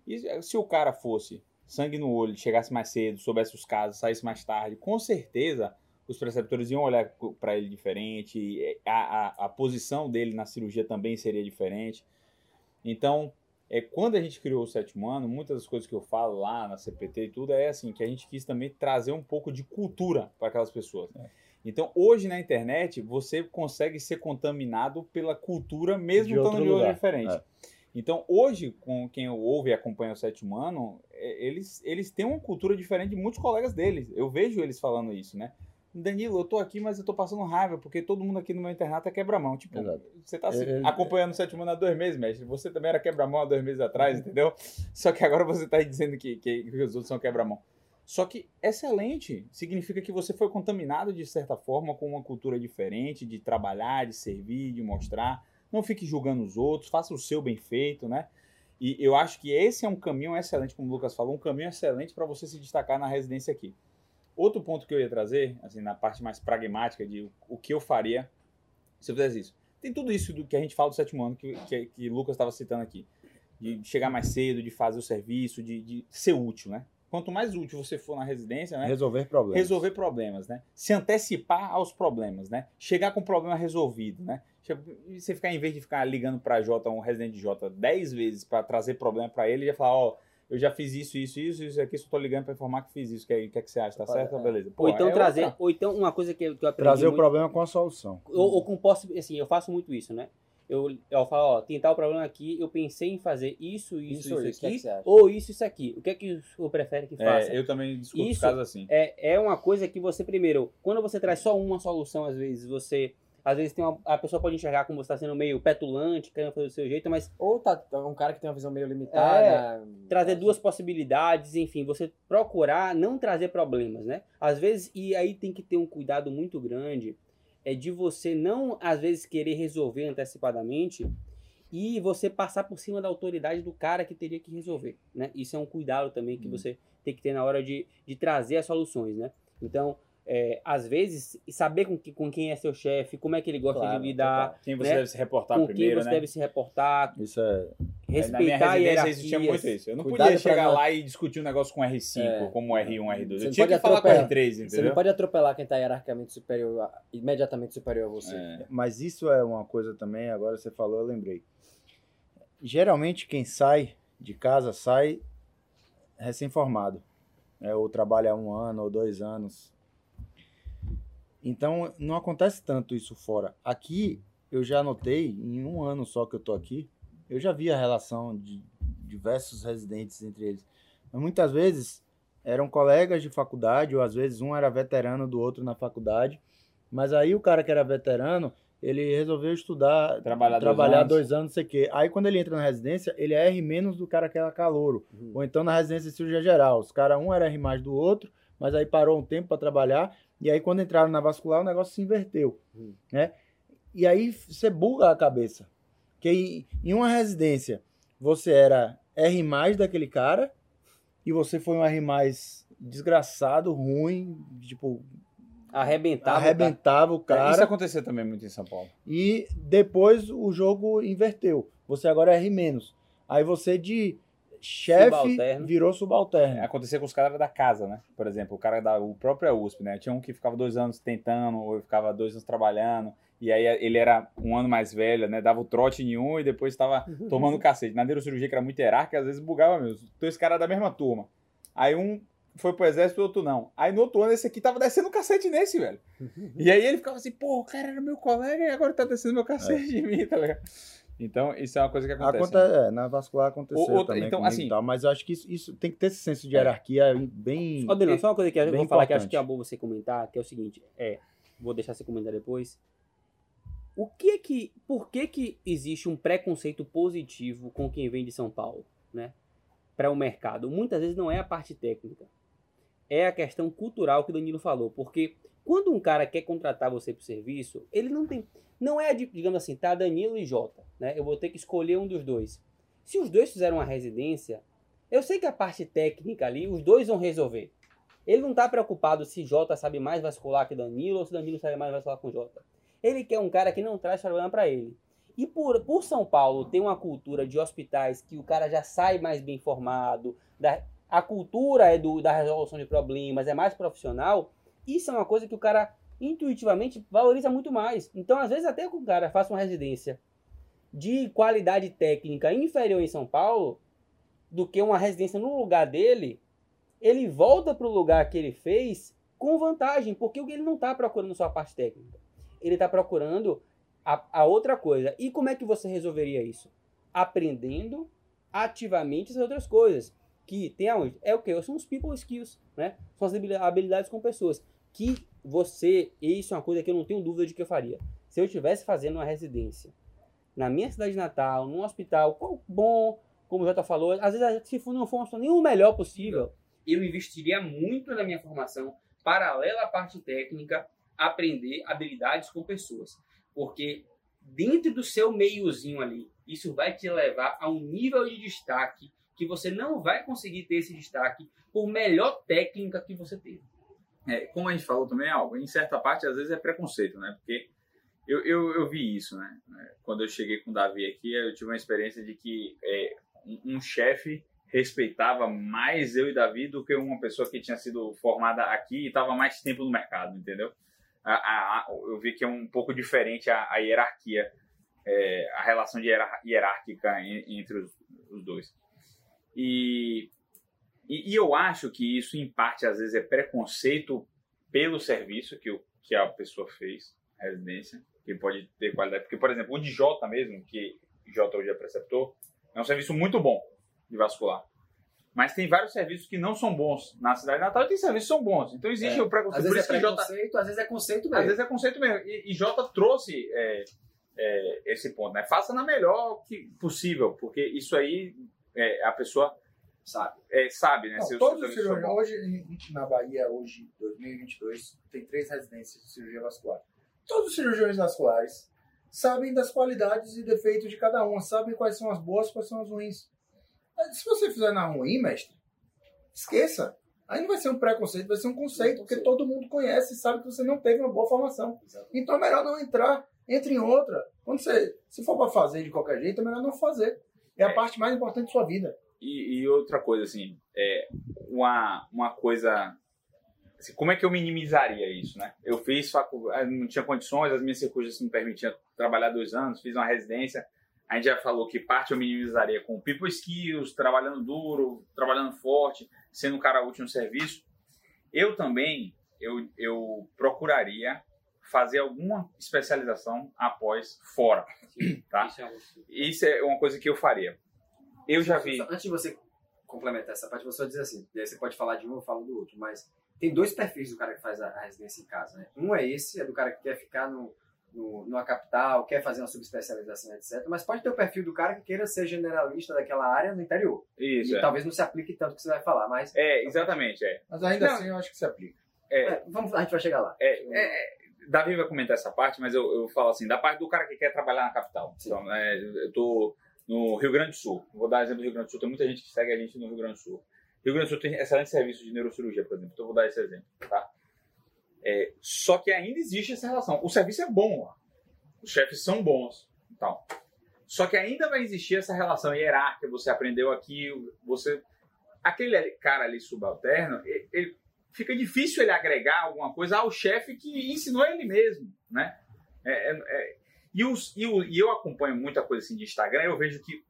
E se o cara fosse sangue no olho, chegasse mais cedo, soubesse os casos, saísse mais tarde, com certeza os preceptores iam olhar para ele diferente, a, a, a posição dele na cirurgia também seria diferente. Então, é, quando a gente criou o sétimo ano, muitas das coisas que eu falo lá na CPT e tudo é assim, que a gente quis também trazer um pouco de cultura para aquelas pessoas. É. Então, hoje na internet, você consegue ser contaminado pela cultura, mesmo De estando de lugar. diferente. É. Então, hoje, com quem ouve e acompanha o sétimo ano, é, eles, eles têm uma cultura diferente de muitos colegas deles. Eu vejo eles falando isso, né? Danilo, eu tô aqui, mas eu tô passando raiva, porque todo mundo aqui no meu internato é quebra-mão. Tipo, Exato. você tá se- Ele- acompanhando o sétimo ano há dois meses, mestre. Você também era quebra-mão há dois meses atrás, entendeu? Só que agora você tá aí dizendo que, que, que os outros são quebra-mão. Só que excelente significa que você foi contaminado de certa forma com uma cultura diferente, de trabalhar, de servir, de mostrar. Não fique julgando os outros, faça o seu bem feito, né? E eu acho que esse é um caminho excelente, como o Lucas falou, um caminho excelente para você se destacar na residência aqui. Outro ponto que eu ia trazer, assim, na parte mais pragmática de o- que eu faria se eu fizesse isso. Tem tudo isso do que a gente fala do sétimo ano, que, que, que Lucas estava citando aqui. De chegar mais cedo, de fazer o serviço, de, de ser útil, né? Quanto mais útil você for na residência, né? Resolver problemas. resolver problemas, né? Se antecipar aos problemas, né? Chegar com o problema resolvido, né? E Você ficar, em vez de ficar ligando para J, um residente de J, 10 vezes para trazer problema para ele, já falar, ó, eu já fiz isso, isso, isso, isso aqui, só tô ligando para informar que fiz isso. O que, é- que é que você acha? Tá Pode- certo? é. Beleza. Pô, Ou então é trazer, outra. ou então uma coisa que, eu- que eu aprendi Trazer o muito- problema com a solução. ou, ou com posso, assim, eu faço muito isso, né? Eu, eu falo, ó, tentar o problema aqui, eu pensei em fazer isso, isso, Isso, isso, isso, o que é aqui, acha? ou isso, isso aqui. O que é que o senhor prefere que faça? É, eu também discuto Isso- casos assim. é, é uma coisa que você, primeiro, quando você traz só uma solução, às vezes, você. Às vezes tem uma, a pessoa pode enxergar como você está sendo meio petulante, querendo fazer do seu jeito, mas Ou tá um cara que tem uma visão meio limitada. trazer duas possibilidades, enfim, você procurar não trazer problemas, né? Às vezes, e aí tem que ter um cuidado muito grande, é de você não, às vezes, querer resolver antecipadamente e você passar por cima da autoridade do cara que teria que resolver, né? Isso é um cuidado também que Hum. você tem que ter na hora de, de trazer as soluções, né? Então, é, às vezes, saber com, que, com quem é seu chefe, como é que ele gosta Claro, de lidar, Quem você né? deve se reportar com primeiro, quem você né? deve se reportar, Isso é. na minha respeitar a residência hierarquia. existia muito isso. Eu não Cuidado podia chegar não- lá e discutir um negócio com R5, É. como R1, R2. Você Eu tinha que falar com atropelar. R3, Você entendeu? não pode atropelar quem tá hierarquicamente superior, a- imediatamente superior a você. É. Mas isso é uma coisa também, agora você falou, eu lembrei. Geralmente quem sai de casa sai recém-formado. né? ou trabalha um ano ou dois anos. Então não acontece tanto isso fora. Aqui eu já notei, em um ano só que eu tô aqui, eu já vi a relação de diversos residentes entre eles. Mas muitas vezes eram colegas de faculdade, ou às vezes um era veterano do outro na faculdade. Mas aí o cara que era veterano, ele resolveu estudar, Trabalhar dois trabalhar anos. dois anos, não sei o quê. Aí quando ele entra na residência, ele é R menos do cara que era calouro. Uhum. Ou então na residência de cirurgia geral. Os caras, um era R mais do outro, mas aí parou um tempo para trabalhar. E aí quando entraram na vascular, o negócio se inverteu. Uhum. Né? E aí você buga a cabeça. Porque em, uma residência, você era R mais daquele cara, e você foi um R mais desgraçado, ruim, tipo, Arrebentava. arrebentava o É, Isso cara. aconteceu também muito em São Paulo. E depois o jogo inverteu. Você agora é R menos. Aí você de chefe Subalterno. virou subalterno. É, acontecia com os caras da casa, né? Por exemplo, o cara da o próprio USP, né? Tinha um que ficava dois anos tentando, ou ficava dois anos trabalhando, e aí ele era um ano mais velho, né? Dava o trote em um e depois estava tomando cacete. Na neurocirurgia, que era muito hierárquica, às vezes bugava mesmo. Dois caras da mesma turma. Aí um foi pro exército e o outro não. Aí no outro ano esse aqui tava descendo o cacete nesse, velho. E aí ele ficava assim, pô, o cara era meu colega e agora tá descendo meu cacete de mim, tá ligado? Então, isso é uma coisa que acontece. Aconte- é, na vascular aconteceu O- outra- também então, assim- tal, mas eu acho que isso, isso tem que ter esse senso de hierarquia bem... Ó, Delano, só uma coisa que eu vou falar que acho importante. que é bom você comentar, que é o seguinte, é, vou deixar você comentar depois. O que é que, por que que existe um preconceito positivo com quem vem de São Paulo, né? Para o mercado? Muitas vezes não é a parte técnica. é a questão cultural que o Danilo falou, porque quando um cara quer contratar você para o serviço, ele não tem, não é, digamos assim, tá Danilo e Jota, né? Eu vou ter que escolher um dos dois. Se os dois fizeram uma residência, eu sei que a parte técnica ali, os dois vão resolver. Ele não tá preocupado se Jota sabe mais vascular que Danilo ou se Danilo sabe mais vascular com Jota. Ele quer um cara que não traz problema para ele. E por, por São Paulo ter uma cultura de hospitais que o cara já sai mais bem informado, da, a cultura é do, da resolução de problemas, é mais profissional, isso é uma coisa que o cara intuitivamente valoriza muito mais. Então, às vezes, até que o cara faça uma residência de qualidade técnica inferior em São Paulo, do que uma residência no lugar dele, ele volta para o lugar que ele fez com vantagem, porque ele não está procurando só a parte técnica. Ele está procurando a, a outra coisa. E como é que você resolveria isso? Aprendendo ativamente essas outras coisas. Que tem aonde? É o que? São os people skills, né? São as habili- habilidades com pessoas. Que você, e isso é uma coisa que eu não tenho dúvida de que eu faria. Se eu estivesse fazendo uma residência na minha cidade natal, num hospital qual- bom, como o Jota falou, às vezes se for- não for nem o melhor possível, eu investiria muito na minha formação, paralela à parte técnica, aprender habilidades com pessoas. Porque dentro do seu meiozinho ali, isso vai te levar a um nível de destaque que você não vai conseguir ter esse destaque por melhor técnica que você teve. É, como a gente falou também, algo em certa parte às vezes é preconceito, né? Porque eu, eu, eu vi isso, né? Quando eu cheguei com o Davi aqui, eu tive uma experiência de que é, um, um chefe respeitava mais eu e Davi do que uma pessoa que tinha sido formada aqui e estava mais tempo no mercado, entendeu? A, a- a- eu vi que é um pouco diferente a, hierarquia, é, a relação hierar- hierárquica en- entre os, os dois. E, e, e eu acho que isso, em parte, às vezes é preconceito pelo serviço que, o, que a pessoa fez, a residência, que pode ter qualidade. Porque, por exemplo, o de Jota mesmo, que Jota hoje é preceptor, é um serviço muito bom de vascular. Mas tem vários serviços que não são bons na cidade natal e tem serviços que são bons. Então existe É. o preconceito. Às Por vezes é preconceito, às vezes é conceito às mesmo. vezes é conceito mesmo. E, e Jota trouxe é, é, esse ponto, né? Faça na melhor que possível, porque isso aí é, a pessoa Sabe? é, sabe, né? Não, todos os cirurgiões, hoje na Bahia, hoje, 2022, tem três residências de cirurgia vascular. Todos os cirurgiões vasculares sabem das qualidades e defeitos de cada uma, sabem quais são as boas, quais são as ruins. Se você fizer na ruim, mestre, esqueça. Aí não vai ser um preconceito, vai ser um conceito, porque todo mundo conhece e sabe que você não teve uma boa formação. Então é melhor não entrar, entre em outra. Quando você, se for para fazer de qualquer jeito, é melhor não fazer. É a É. parte mais importante da sua vida. E, e outra coisa, assim, é uma, uma coisa. assim, como é que eu minimizaria isso, né? Eu fiz faculdade, não tinha condições, as minhas circunstâncias não permitiam trabalhar dois anos, fiz uma residência. A gente já falou que parte eu minimizaria com people skills, trabalhando duro, trabalhando forte, sendo um cara útil no serviço. Eu também, eu, eu procuraria fazer alguma especialização após fora, tá? Isso é Isso é uma coisa que eu faria. Eu já vi. Antes de você complementar essa parte, você só dizer assim, e aí você pode falar de um, eu falo do outro, mas tem dois perfis do cara que faz a a residência em casa, né? Um é esse, é do cara que quer ficar no, no, numa capital, quer fazer uma subespecialização, etc. Mas pode ter o perfil do cara que queira ser generalista daquela área no interior. Isso, e é. talvez não se aplique tanto que você vai falar, mas É, exatamente, é. Mas ainda Não. assim eu acho que se aplica. É, é, vamos, a gente vai chegar lá. é, é, é, Davi vai comentar essa parte, mas eu, eu falo assim, da parte do cara que quer trabalhar na capital. Sim. Então, é, eu tô no Rio Grande do Sul. Vou dar exemplo do Rio Grande do Sul. Tem muita gente que segue a gente no Rio Grande do Sul. Rio Grande do Sul tem excelente serviço de neurocirurgia, por exemplo. Então, vou dar esse exemplo, tá? É, só que ainda existe essa relação. O serviço é bom lá. Os chefes são bons. Então, só que ainda vai existir essa relação hierárquica. Você aprendeu aqui, você... Aquele cara ali subalterno, ele, ele- fica difícil ele agregar alguma coisa ao chefe que ensinou ele mesmo, né? É- é- é- e, os- e o- e eu acompanho muita coisa assim de Instagram, eu vejo que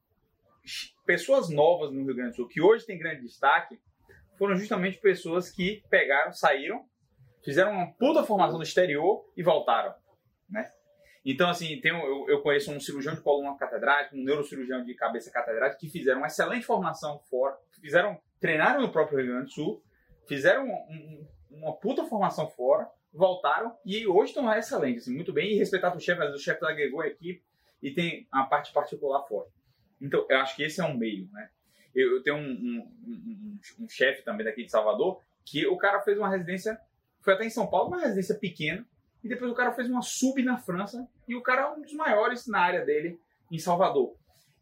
pessoas novas no Rio Grande do Sul, que hoje tem grande destaque, foram justamente pessoas que pegaram, saíram, fizeram uma puta formação no exterior e voltaram, né? Então, assim, tem, eu, eu conheço um cirurgião de coluna catedrático, um neurocirurgião de cabeça catedrático, que fizeram uma excelente formação fora, fizeram, treinaram no próprio Rio Grande do Sul, fizeram um- um- uma puta formação fora, voltaram e hoje estão excelentes, assim, muito bem, e respeitado o chefe, mas o chefe agregou a equipe e tem a parte particular fora. Então, eu acho que esse é um meio, né? Eu, eu tenho um, um- um- um- um chefe também daqui de Salvador que o cara fez uma residência, foi até em São Paulo, uma residência pequena, e depois o cara fez uma sub na França, e o cara é um dos maiores na área dele em Salvador.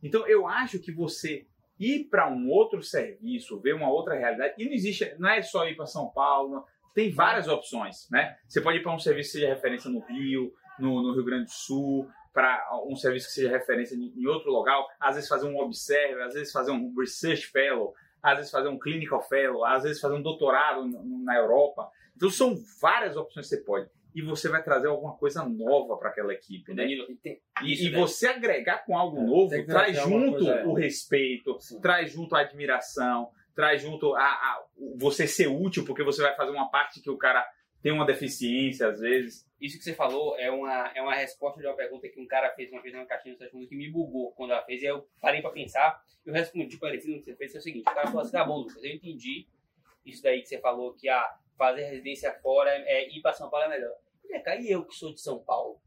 Então eu acho que você ir para um outro serviço, ver uma outra realidade, e não existe, não é só ir para São Paulo, tem várias opções, né? Você pode ir para um serviço que seja referência no Rio, no, no Rio Grande do Sul, para um serviço que seja referência em em outro local, às vezes fazer um observe, às vezes fazer um research fellow, às vezes fazer um clinical fellow, às vezes fazer um doutorado na Europa. Então são várias opções que você pode. E você vai trazer alguma coisa nova para aquela equipe, né? E tem- E, e daí. você agregar com algo É, novo, traz junto o respeito, Sim. traz junto a admiração, traz junto a, a- você ser útil, porque você vai fazer uma parte que o cara tem uma deficiência, às vezes. isso que você falou é uma, é uma resposta de uma pergunta que um cara fez uma vez na caixinha do que me bugou quando ela fez. E eu parei pra pensar. Eu respondi parecido no que você fez. É o seguinte: o cara falou assim, tá bom, Lucas, eu entendi isso daí que você falou, que a fazer residência fora é, é ir pra São Paulo é melhor. E eu que sou de São Paulo?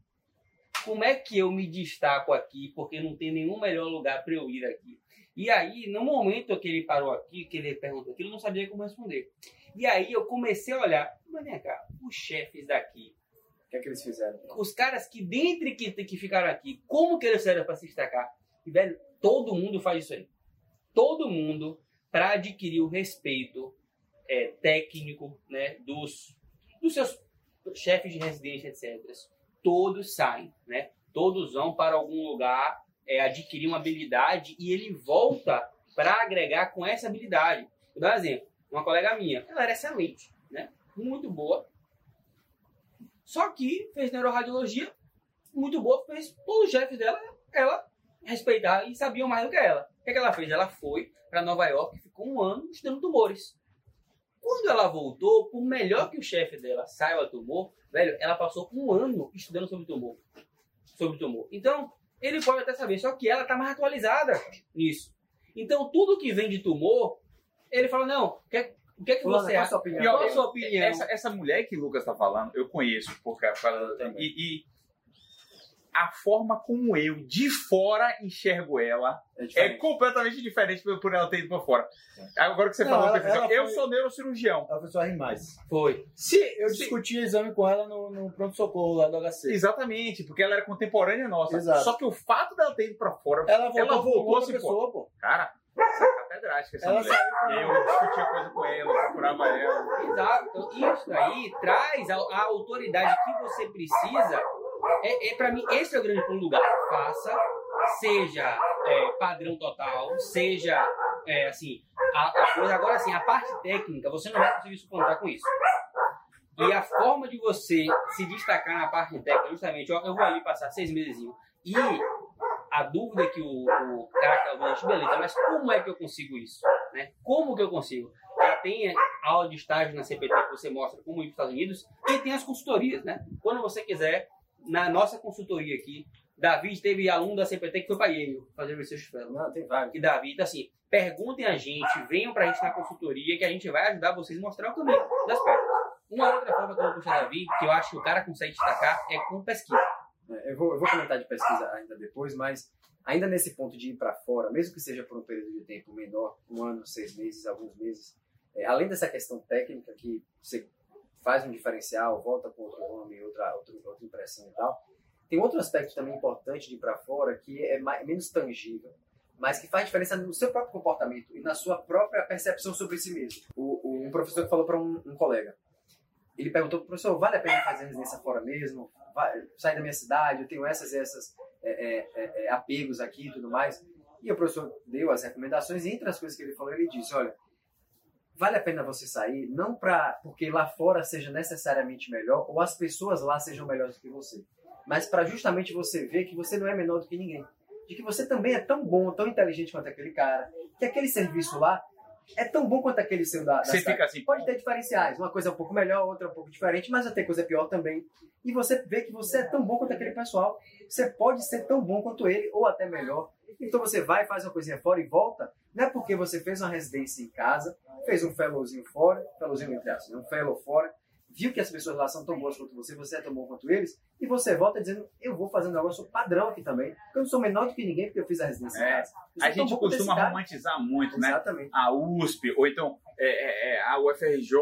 Como é que eu me destaco aqui? Porque não tem nenhum melhor lugar para eu ir aqui. E aí, no momento que ele parou aqui, que ele perguntou aquilo, eu não sabia como responder. E aí eu comecei a olhar, mas vem cá, os chefes daqui, O que é que eles fizeram? os caras que dentre que, que ficaram aqui, como que eles fizeram para se destacar? E, velho, todo mundo faz isso aí. Todo mundo, para adquirir o respeito é, técnico né, dos, dos seus chefes de residência, etc., todos saem, né? Todos vão para algum lugar é, adquirir uma habilidade e ele volta para agregar com essa habilidade. Vou dar um exemplo. Uma colega minha, ela era excelente, né? Muito boa. Só que fez neuroradiologia, muito boa, fez os chefes dela, ela respeitava e sabiam mais do que ela. O que, é que ela fez? Ela foi para Nova York e ficou um ano estudando tumores. Quando ela voltou, por melhor que o chefe dela saiba tumor, velho, ela passou um ano estudando sobre tumor. Sobre tumor. Então, ele pode até saber, só que ela está mais atualizada nisso. Então, tudo que vem de tumor, ele fala, não, o que, é- o que é que você qual a acha? sua opinião? Qual a sua opinião? Essa, essa mulher que o Lucas está falando, eu conheço, porque ela, também. e, e a forma como eu, de fora, enxergo ela É é completamente diferente por ela ter ido pra fora. Agora que você Não, falou, ela- eu fiz- ela eu foi- sou neurocirurgião. Ela foi só rir mais. Foi. Se, Eu se- discuti exame com ela no, no pronto-socorro lá do HC. Exatamente, porque ela era contemporânea nossa. Exato. Só que o fato dela ter ido pra fora, Ela voltou, ela voltou outra assim, pessoa, pô. cara, essa é catedrática essa Ela mulher. Eu discutia coisa com ela, procurava ela. Exato. Então, isso aí traz a, a autoridade que você precisa. É, é para mim, esse é o grande lugar. Faça, seja é, padrão total, seja é, assim, a, a coisa. Agora, assim, a parte técnica, você não vai conseguir suplantar com isso. E a forma de você se destacar na parte técnica, justamente, ó, eu vou ali passar seis meses e a dúvida que o, o cara que tá ouvindo, beleza, mas como é que eu consigo isso? Né? Como que eu consigo? Já tem aula de estágio na CPT que você mostra como ir para os Estados Unidos e tem as consultorias, né? Quando você quiser, na nossa consultoria aqui, Davi teve aluno da CPT que foi para Yale fazer research fellow. Não, tem vários. E Davi, então assim, perguntem a gente, venham pra gente na consultoria que a gente vai ajudar vocês a mostrar o caminho das pedras. Uma outra forma que eu vou puxar Davi, que eu acho que o cara consegue destacar, é com pesquisa. É, Eu vou, eu vou comentar de pesquisa ainda depois, mas ainda nesse ponto de ir para fora, mesmo que seja por um período de tempo menor, um ano, seis meses, alguns meses, é, além dessa questão técnica que você faz um diferencial, volta com outro nome, outra, outra, outra impressão e tal, tem outro aspecto também importante de ir para fora que é mais, menos tangível, mas que faz diferença no seu próprio comportamento e na sua própria percepção sobre si mesmo. O, o- um professor falou para um, um colega, ele perguntou, professor, vale a pena fazer residência fora mesmo? Vai, sair da minha cidade, eu tenho essas e essas é, é, é, é, apegos aqui e tudo mais. E o professor deu as recomendações, e entre as coisas que ele falou, ele disse, olha, vale a pena você sair, não para porque lá fora seja necessariamente melhor, ou as pessoas lá sejam melhores do que você, mas para justamente você ver que você não é menor do que ninguém. De que você também é tão bom, tão inteligente quanto aquele cara, que aquele serviço lá é tão bom quanto aquele seu da, da Você fica assim, Pode ter diferenciais, uma coisa é um pouco melhor, outra é um pouco diferente, mas vai ter coisa pior também. E você vê que você é tão bom quanto aquele pessoal, você pode ser tão bom quanto ele, ou até melhor. Então você vai, faz uma coisinha fora e volta, não é porque você fez uma residência em casa, fez um fellowzinho fora, fellowzinho entre aspas, né? um fellow fora, viu que as pessoas lá são tão boas quanto você, você é tão bom quanto eles, e você volta dizendo, eu vou fazer um negócio padrão aqui também, porque eu não sou menor do que ninguém, porque eu fiz a residência É, em casa. Eu A tão gente costuma romantizar muito, né? Exatamente. A USP, ou então é, é, é, a UFRJ,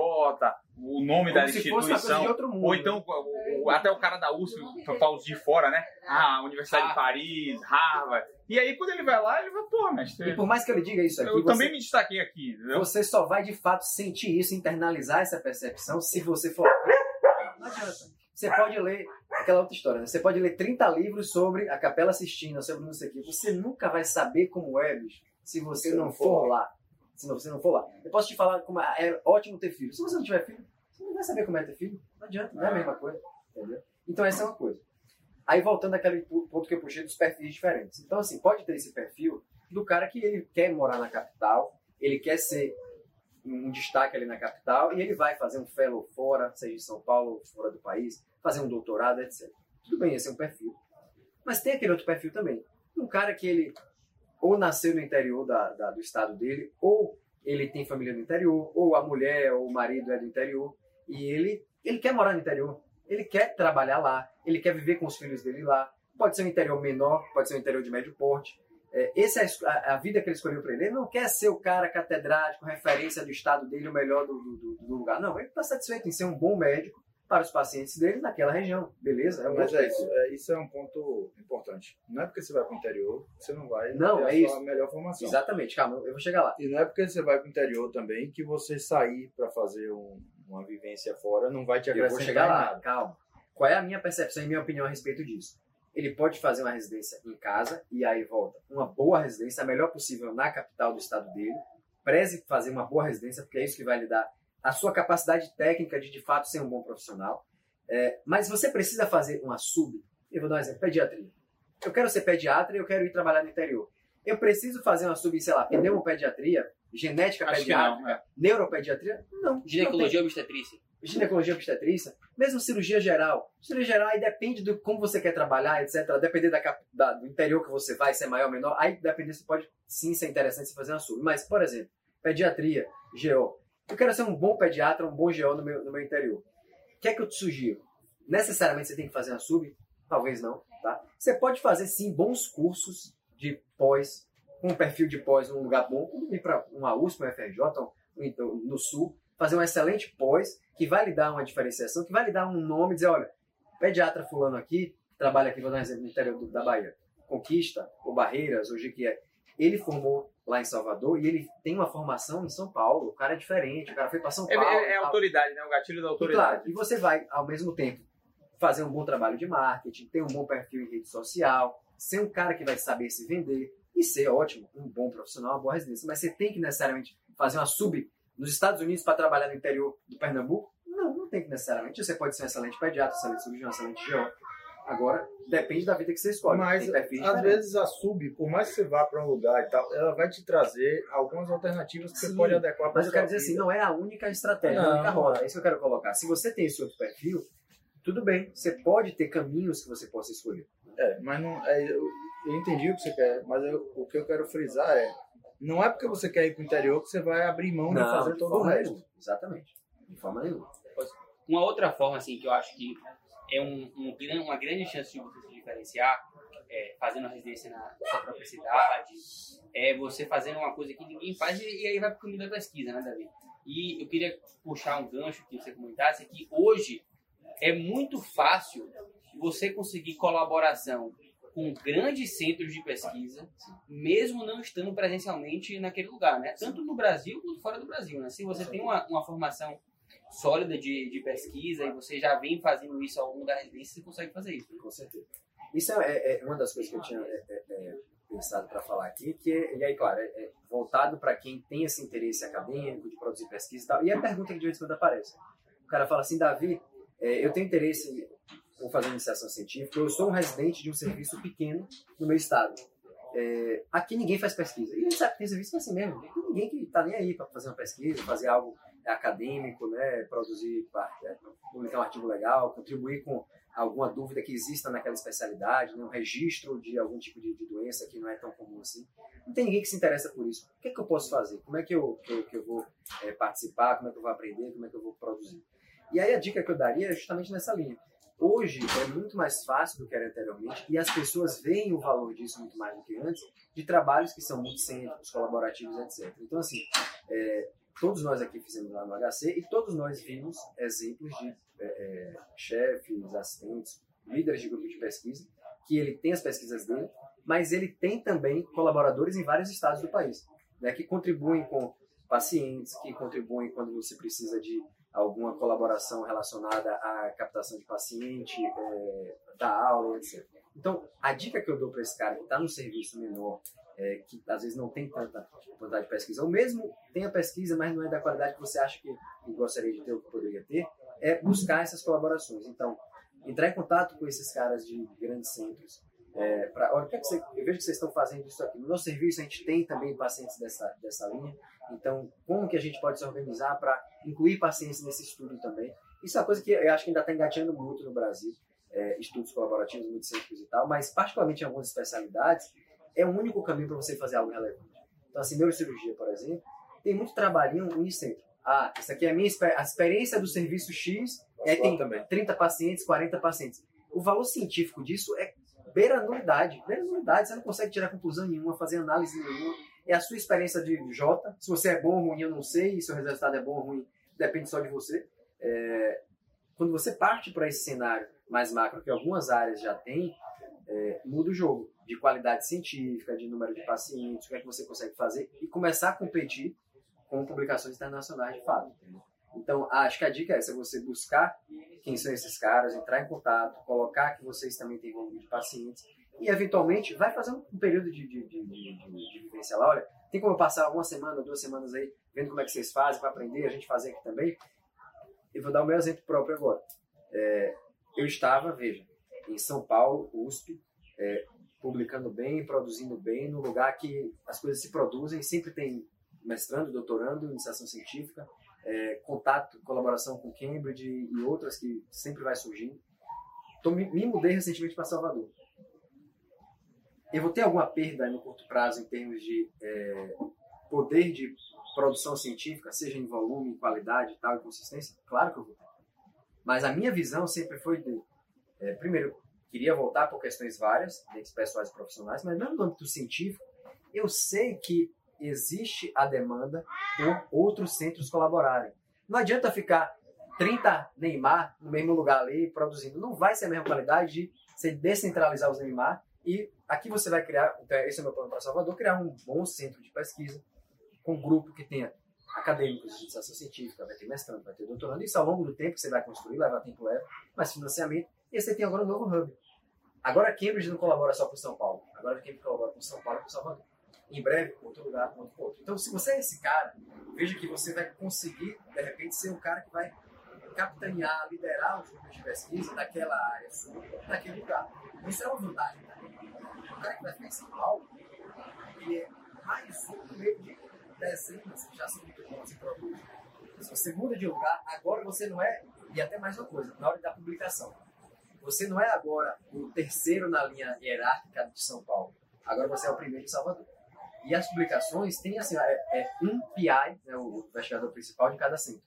o nome da Como se fosse uma coisa instituição. de outro mundo. Ou então, o- o- até o cara da USP, para os de fora, né? Ah, a Universidade de Paris, Harvard. E aí, quando ele vai lá, ele vai, pô, E mestre, por mais que ele diga isso aqui, eu você, também me destaquei aqui, entendeu? você só vai de fato sentir isso, internalizar essa percepção, se você for. Não adianta. Você pode ler aquela outra história, né? Você pode ler 30 livros sobre a Capela Sistina, sobre não sei o quê. Você nunca vai saber como é, bicho, se você Se não não for for lá. Se não- você não for lá. Eu posso te falar como é é ótimo ter filho. Se você não tiver filho, você não vai saber como é ter filho. Não adianta, não é a mesma coisa. Entendeu? Então essa é uma coisa. Aí voltando àquele ponto que eu puxei dos perfis diferentes. Então, assim, pode ter esse perfil do cara que ele quer morar na capital, ele quer ser um destaque ali na capital e ele vai fazer um fellow fora, seja em São Paulo fora do país, fazer um doutorado, etc. Tudo bem, esse é um perfil. Mas tem aquele outro perfil também. Um cara que ele ou nasceu no interior da, da- do estado dele, ou ele tem família no interior, ou a mulher ou o marido é do interior, e ele, ele quer morar no interior. Ele quer trabalhar lá, ele quer viver com os filhos dele lá. Pode ser um interior menor, pode ser um interior de médio porte. É, essa é a a, vida que ele escolheu para ele. Ele não quer ser o cara catedrático, referência do estado dele, o melhor do- do- do lugar. Não, ele está satisfeito em ser um bom médico para os pacientes dele naquela região. Beleza? É Mas é isso, é, isso é um ponto importante. Não é porque você vai para o interior que você não vai Não, é a isso. melhor formação. Exatamente, calma, eu vou chegar lá. E não é porque você vai para o interior também que você sair para fazer um- uma vivência fora não vai te Eu vou acrescentar chegar lá, nada. calma. Qual é a minha percepção e minha opinião a respeito disso? Ele pode fazer uma residência em casa e aí volta. Uma boa residência, a melhor possível na capital do estado dele. Preze fazer uma boa residência, porque é isso que vai lhe dar a sua capacidade técnica de de fato ser um bom profissional. É, mas você precisa fazer uma sub. Eu vou dar um exemplo: pediatria. Eu quero ser pediatra e eu quero ir trabalhar no interior. Eu preciso fazer uma sub, sei lá, pneumopediatria, genética Acho pediátrica, não, é. neuropediatria? Não. não Ginecologia e obstetrícia. ginecologia obstetrícia, mesmo cirurgia geral. Cirurgia geral aí depende do como você quer trabalhar, etc. Depender da, da- do interior que você vai, se é maior ou menor, aí depende, você pode sim ser interessante você fazer uma sub. Mas, por exemplo, pediatria, GO. Eu quero ser um bom pediatra, um bom GO no meu, no meu interior. O que é que eu te sugiro? Necessariamente você tem que fazer uma sub? Talvez não, tá? Você pode fazer sim bons cursos de pós, com um perfil de pós num lugar bom, ir para uma USP, uma FRJ, ou no sul, fazer um excelente pós, que vai lhe dar uma diferenciação, que vai lhe dar um nome, dizer, olha, pediatra fulano aqui, trabalha aqui, vou dar um exemplo no interior da Bahia, Conquista, ou Barreiras, hoje que é, ele formou lá em Salvador e ele tem uma formação em São Paulo, o cara é diferente, o cara foi para São É, Paulo. é- é tal. autoridade, né? O gatilho da E autoridade. claro, e você vai, ao mesmo tempo, fazer um bom trabalho de marketing, ter um bom perfil em rede social, ser um cara que vai saber se vender e ser ótimo, um bom profissional, uma boa residência. Mas você tem que necessariamente fazer uma sub nos Estados Unidos para trabalhar no interior do Pernambuco? Não, não tem que necessariamente. Você pode ser um excelente pediatra, um excelente cirurgião, excelente geólogo. Agora, depende da vida que você escolhe. Mas às diferentes. vezes a sub, por mais que você vá para um lugar e tal, ela vai te trazer algumas alternativas que Sim, você pode adequar para Mas eu quero dizer assim, não é a única estratégia, Não. a única roda. É isso que eu quero colocar. Se você tem esse outro perfil, tudo bem. Você pode ter caminhos que você possa escolher. É, mas não, é, eu, eu entendi o que você quer, mas eu- o que eu quero frisar é, não é porque você quer ir para o interior que você vai abrir mão de fazer todo o resto. nenhuma. Exatamente. De forma nenhuma. Uma outra forma, assim, que eu acho que é um, um uma grande chance de você se diferenciar, é, fazendo a residência na sua própria cidade, é você fazendo uma coisa que ninguém faz e, e aí vai pro caminho da pesquisa, né, Davi? E eu queria puxar um gancho que você comentasse, que hoje é muito fácil você conseguir colaboração com grandes centros de pesquisa, mesmo não estando presencialmente naquele lugar, né? Tanto no Brasil quanto fora do Brasil, né? Se você tem uma, uma formação sólida de, de pesquisa e você já vem fazendo isso ao longo da residência, você consegue fazer isso. Com certeza. Isso é, é- é uma das coisas que eu tinha é, é, é, pensado para falar aqui, que e aí, claro, é, voltado para quem tem esse interesse acadêmico de produzir pesquisa e tal. E a pergunta que de vez em quando aparece. O cara fala assim, Davi, eu tenho interesse em fazer iniciação científica, eu sou um residente de um serviço pequeno no meu estado. É, aqui ninguém faz pesquisa. E a gente sabe que tem serviço é assim mesmo. Tem ninguém que está nem aí para fazer uma pesquisa, fazer algo acadêmico, né, produzir, é, publicar um artigo legal, contribuir com alguma dúvida que exista naquela especialidade, né, um registro de algum tipo de, de doença que não é tão comum assim. Não tem ninguém que se interessa por isso. O que, é que eu posso fazer? Como é que eu, que eu, que eu vou é, participar? Como é que eu vou aprender? Como é que eu vou produzir? E aí a dica que eu daria é justamente nessa linha. Hoje é muito mais fácil do que era anteriormente e as pessoas veem o valor disso muito mais do que antes, de trabalhos que são muito cêntricos, colaborativos, etc. Então, assim, é, todos nós aqui fizemos lá no HC e todos nós vimos exemplos de é, é, chefes, assistentes, líderes de grupo de pesquisa, que ele tem as pesquisas dele, mas ele tem também colaboradores em vários estados do país, né, que contribuem com pacientes, que contribuem quando você precisa de alguma colaboração relacionada à captação de paciente, é, da aula, etc. Então, a dica que eu dou para esse cara que está no serviço menor, é, que às vezes não tem tanta quantidade de pesquisa, ou mesmo tem a pesquisa, mas não é da qualidade que você acha que, gostaria de ter ou que poderia ter, é buscar essas colaborações. Então, entrar em contato com esses caras de grandes centros. É, pra, olha, o que é que você, eu vejo que vocês estão fazendo isso aqui. No nosso serviço, a gente tem também pacientes dessa, dessa linha. Então, como que a gente pode se organizar para incluir pacientes nesse estudo também? Isso é uma coisa que eu acho que ainda está engateando muito no Brasil. É, estudos colaborativos, muito simples e tal, mas particularmente em algumas especialidades, é o único caminho para você fazer algo relevante. Então, assim, neurocirurgia, por exemplo, tem muito trabalhinho unicentro. Ah, isso aqui é a minha a experiência do serviço X, é, tem também. 30 pacientes, 40 pacientes. O valor científico disso é beira nulidade. Beira nulidade, você não consegue tirar conclusão nenhuma, fazer análise nenhuma. É a sua experiência de J. Se você é bom ou ruim, eu não sei. E se o resultado é bom ou ruim, depende só de você. É, quando você parte para esse cenário mais macro, que algumas áreas já têm, é, muda o jogo de qualidade científica, de número de pacientes, o que é que você consegue fazer e começar a competir com publicações internacionais de fato. Então, acho que a dica é essa, você buscar quem são esses caras, entrar em contato, colocar que vocês também têm volume de pacientes e, eventualmente, vai fazer um período de, de, de, de, de vivência lá. Olha, tem como eu passar uma semana, duas semanas aí, vendo como é que vocês fazem para aprender, a gente fazer aqui também. Eu vou dar o meu exemplo próprio agora. É, eu estava, veja, em São Paulo, USP, é, publicando bem, produzindo bem, no lugar que as coisas se produzem, sempre tem mestrando, doutorando, iniciação científica, é, contato, colaboração com Cambridge e outras que sempre vai surgindo. Então, me, me mudei recentemente para Salvador. Eu vou ter alguma perda no curto prazo em termos de é, poder de produção científica, seja em volume, em qualidade, tal, e consistência? Claro que eu vou ter. Mas a minha visão sempre foi de, é, primeiro, queria voltar por questões várias, pessoais e profissionais, mas mesmo no âmbito científico, eu sei que existe a demanda por outros centros colaborarem. Não adianta ficar 30 Neymar no mesmo lugar ali produzindo. Não vai ser a mesma qualidade de você descentralizar os Neymar e aqui você vai criar, então esse é o meu plano para Salvador, criar um bom centro de pesquisa com um grupo que tenha acadêmicos de iniciação científica, vai ter mestrando, vai ter doutorando, isso ao longo do tempo que você vai construir, leva tempo, leva, mais financiamento, e você tem agora um novo hub. Agora Cambridge não colabora só com São Paulo, agora Cambridge colabora com São Paulo e com Salvador em breve com outro lugar, com outro. Então, se você é esse cara, veja que você vai conseguir, de repente, ser um cara que vai capitanear, liderar os grupos de pesquisa daquela área sua, daquele lugar. Isso é uma vantagem. O cara que vai ficar em São Paulo, ele é mais um meio de dezenas que já são muito bons em produtos. Se você muda de lugar, agora você não é, e até mais uma coisa, na hora da publicação, você não é agora o terceiro na linha hierárquica de São Paulo, agora você é o primeiro de Salvador. E as publicações têm assim, é, é um PI, né, o investigador principal de cada centro.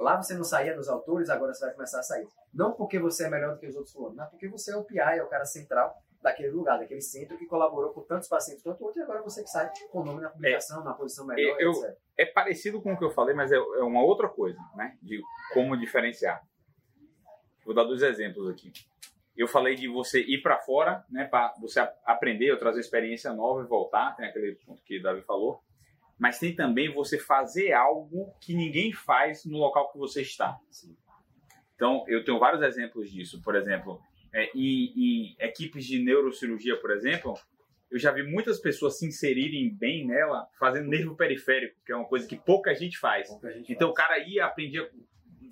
Lá você não saía dos autores, agora você vai começar a sair. Não porque você é melhor do que os outros fulanos, mas porque você é o PI, é o cara central daquele lugar, daquele centro que colaborou com tantos pacientes quanto outro, e agora você que sai com o nome na publicação, é, na posição melhor, eu, etc. É parecido com o que eu falei, mas é, é uma outra coisa, né? De como diferenciar. Vou dar dois exemplos aqui. Eu falei de você ir para fora, né, para você aprender ou trazer experiência nova e voltar, tem aquele ponto que o Davi falou. Mas tem também você fazer algo que ninguém faz no local que você está. Então, eu tenho vários exemplos disso. Por exemplo, é, em, em equipes de neurocirurgia, por exemplo, eu já vi muitas pessoas se inserirem bem nela fazendo nervo periférico, que é uma coisa que pouca gente faz. Pouca gente então faz. o cara ia, aprendia,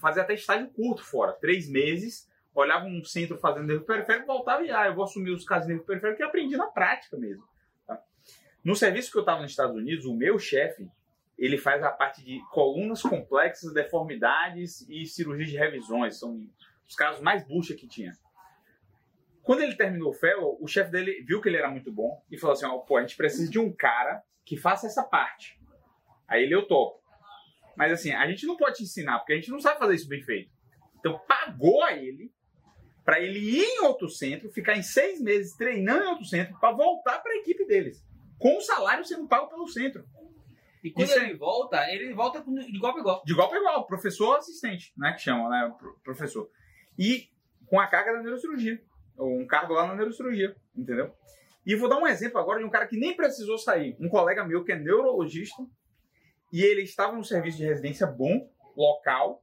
fazia até estágio curto fora, três meses, olhava um centro fazendo nervo periférico, voltava e ah, eu vou assumir os casos de nervo periférico que aprendi na prática mesmo. tá? No serviço que eu estava nos Estados Unidos, o meu chefe, ele faz a parte de colunas complexas, deformidades e cirurgias de revisões. São os casos mais bucha que tinha. Quando ele terminou o fellow, o chefe dele viu que ele era muito bom e falou assim, ó, pô, a gente precisa de um cara que faça essa parte. Aí ele, eu topo. Mas assim, a gente não pode te ensinar, porque a gente não sabe fazer isso bem feito. Então pagou a ele para ele ir em outro centro, ficar em seis meses treinando em outro centro, para voltar para a equipe deles. Com o salário sendo pago pelo centro. E quando Isso é- ele volta, ele volta de igual para igual. De igual para igual, professor assistente, né? Que chama, né? pro- Professor. E com a carga da neurocirurgia. Ou um cargo lá na neurocirurgia, entendeu? E vou dar um exemplo agora de um cara que nem precisou sair. Um colega meu que é neurologista. E ele estava num serviço de residência bom, local.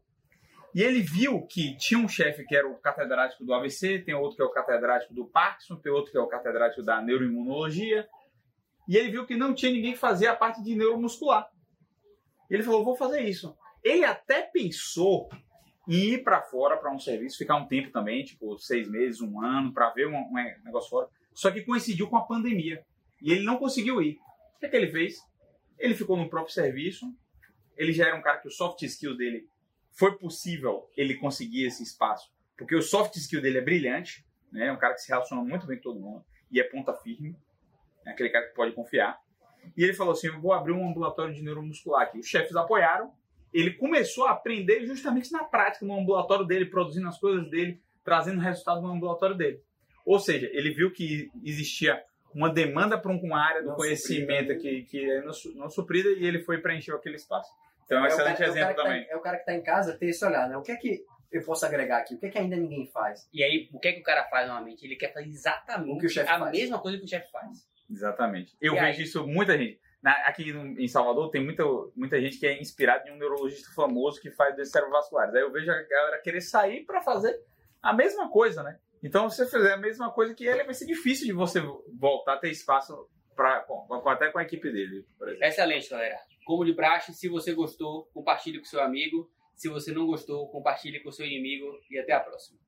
E ele viu que tinha um chefe que era o catedrático do AVC, tem outro que é o catedrático do Parkinson, tem outro que é o catedrático da neuroimunologia. E ele viu que não tinha ninguém que fazia a parte de neuromuscular. Ele falou: vou fazer isso. Ele até pensou em ir para fora para um serviço, ficar um tempo também, tipo seis meses, um ano, para ver um, um negócio fora. Só que coincidiu com a pandemia. E ele não conseguiu ir. O que, é que ele fez? Ele ficou no próprio serviço. Ele já era um cara que o soft skill dele foi possível ele conseguir esse espaço, porque o soft skill dele é brilhante, né? É um cara que se relaciona muito bem com todo mundo e é ponta firme, é aquele cara que pode confiar. E ele falou assim: Eu vou abrir um ambulatório de neuromuscular aqui. Os chefes apoiaram. Ele começou a aprender justamente na prática, no ambulatório dele, produzindo as coisas dele, trazendo resultado no ambulatório dele. Ou seja, ele viu que existia uma demanda para uma área do Não conhecimento suprida. que, que é não, su- não suprida e ele foi preencher aquele espaço. Então é um o excelente cara- é exemplo cara que tá- também. é o cara que tá em casa ter esse olhar, né? O que é que eu posso agregar aqui? O que é que ainda ninguém faz? E aí, o que, é que o cara faz normalmente? Ele quer fazer exatamente O que o a faz. mesma coisa que o chefe faz. Exatamente. Eu E vejo aí? isso muita gente. Na- aqui no- em Salvador tem muita, muita gente que é inspirada em um neurologista famoso que faz doenças cerebrovasculares. Aí eu vejo a galera querer sair para fazer a mesma coisa, né? Então, se você fizer a mesma coisa que ele, vai ser difícil de você voltar a ter espaço pra, com- até com a equipe dele, por exemplo. Excelente, galera. Como de praxe, se você gostou, compartilhe com seu amigo. Se você não gostou, compartilhe com seu inimigo. E até a próxima.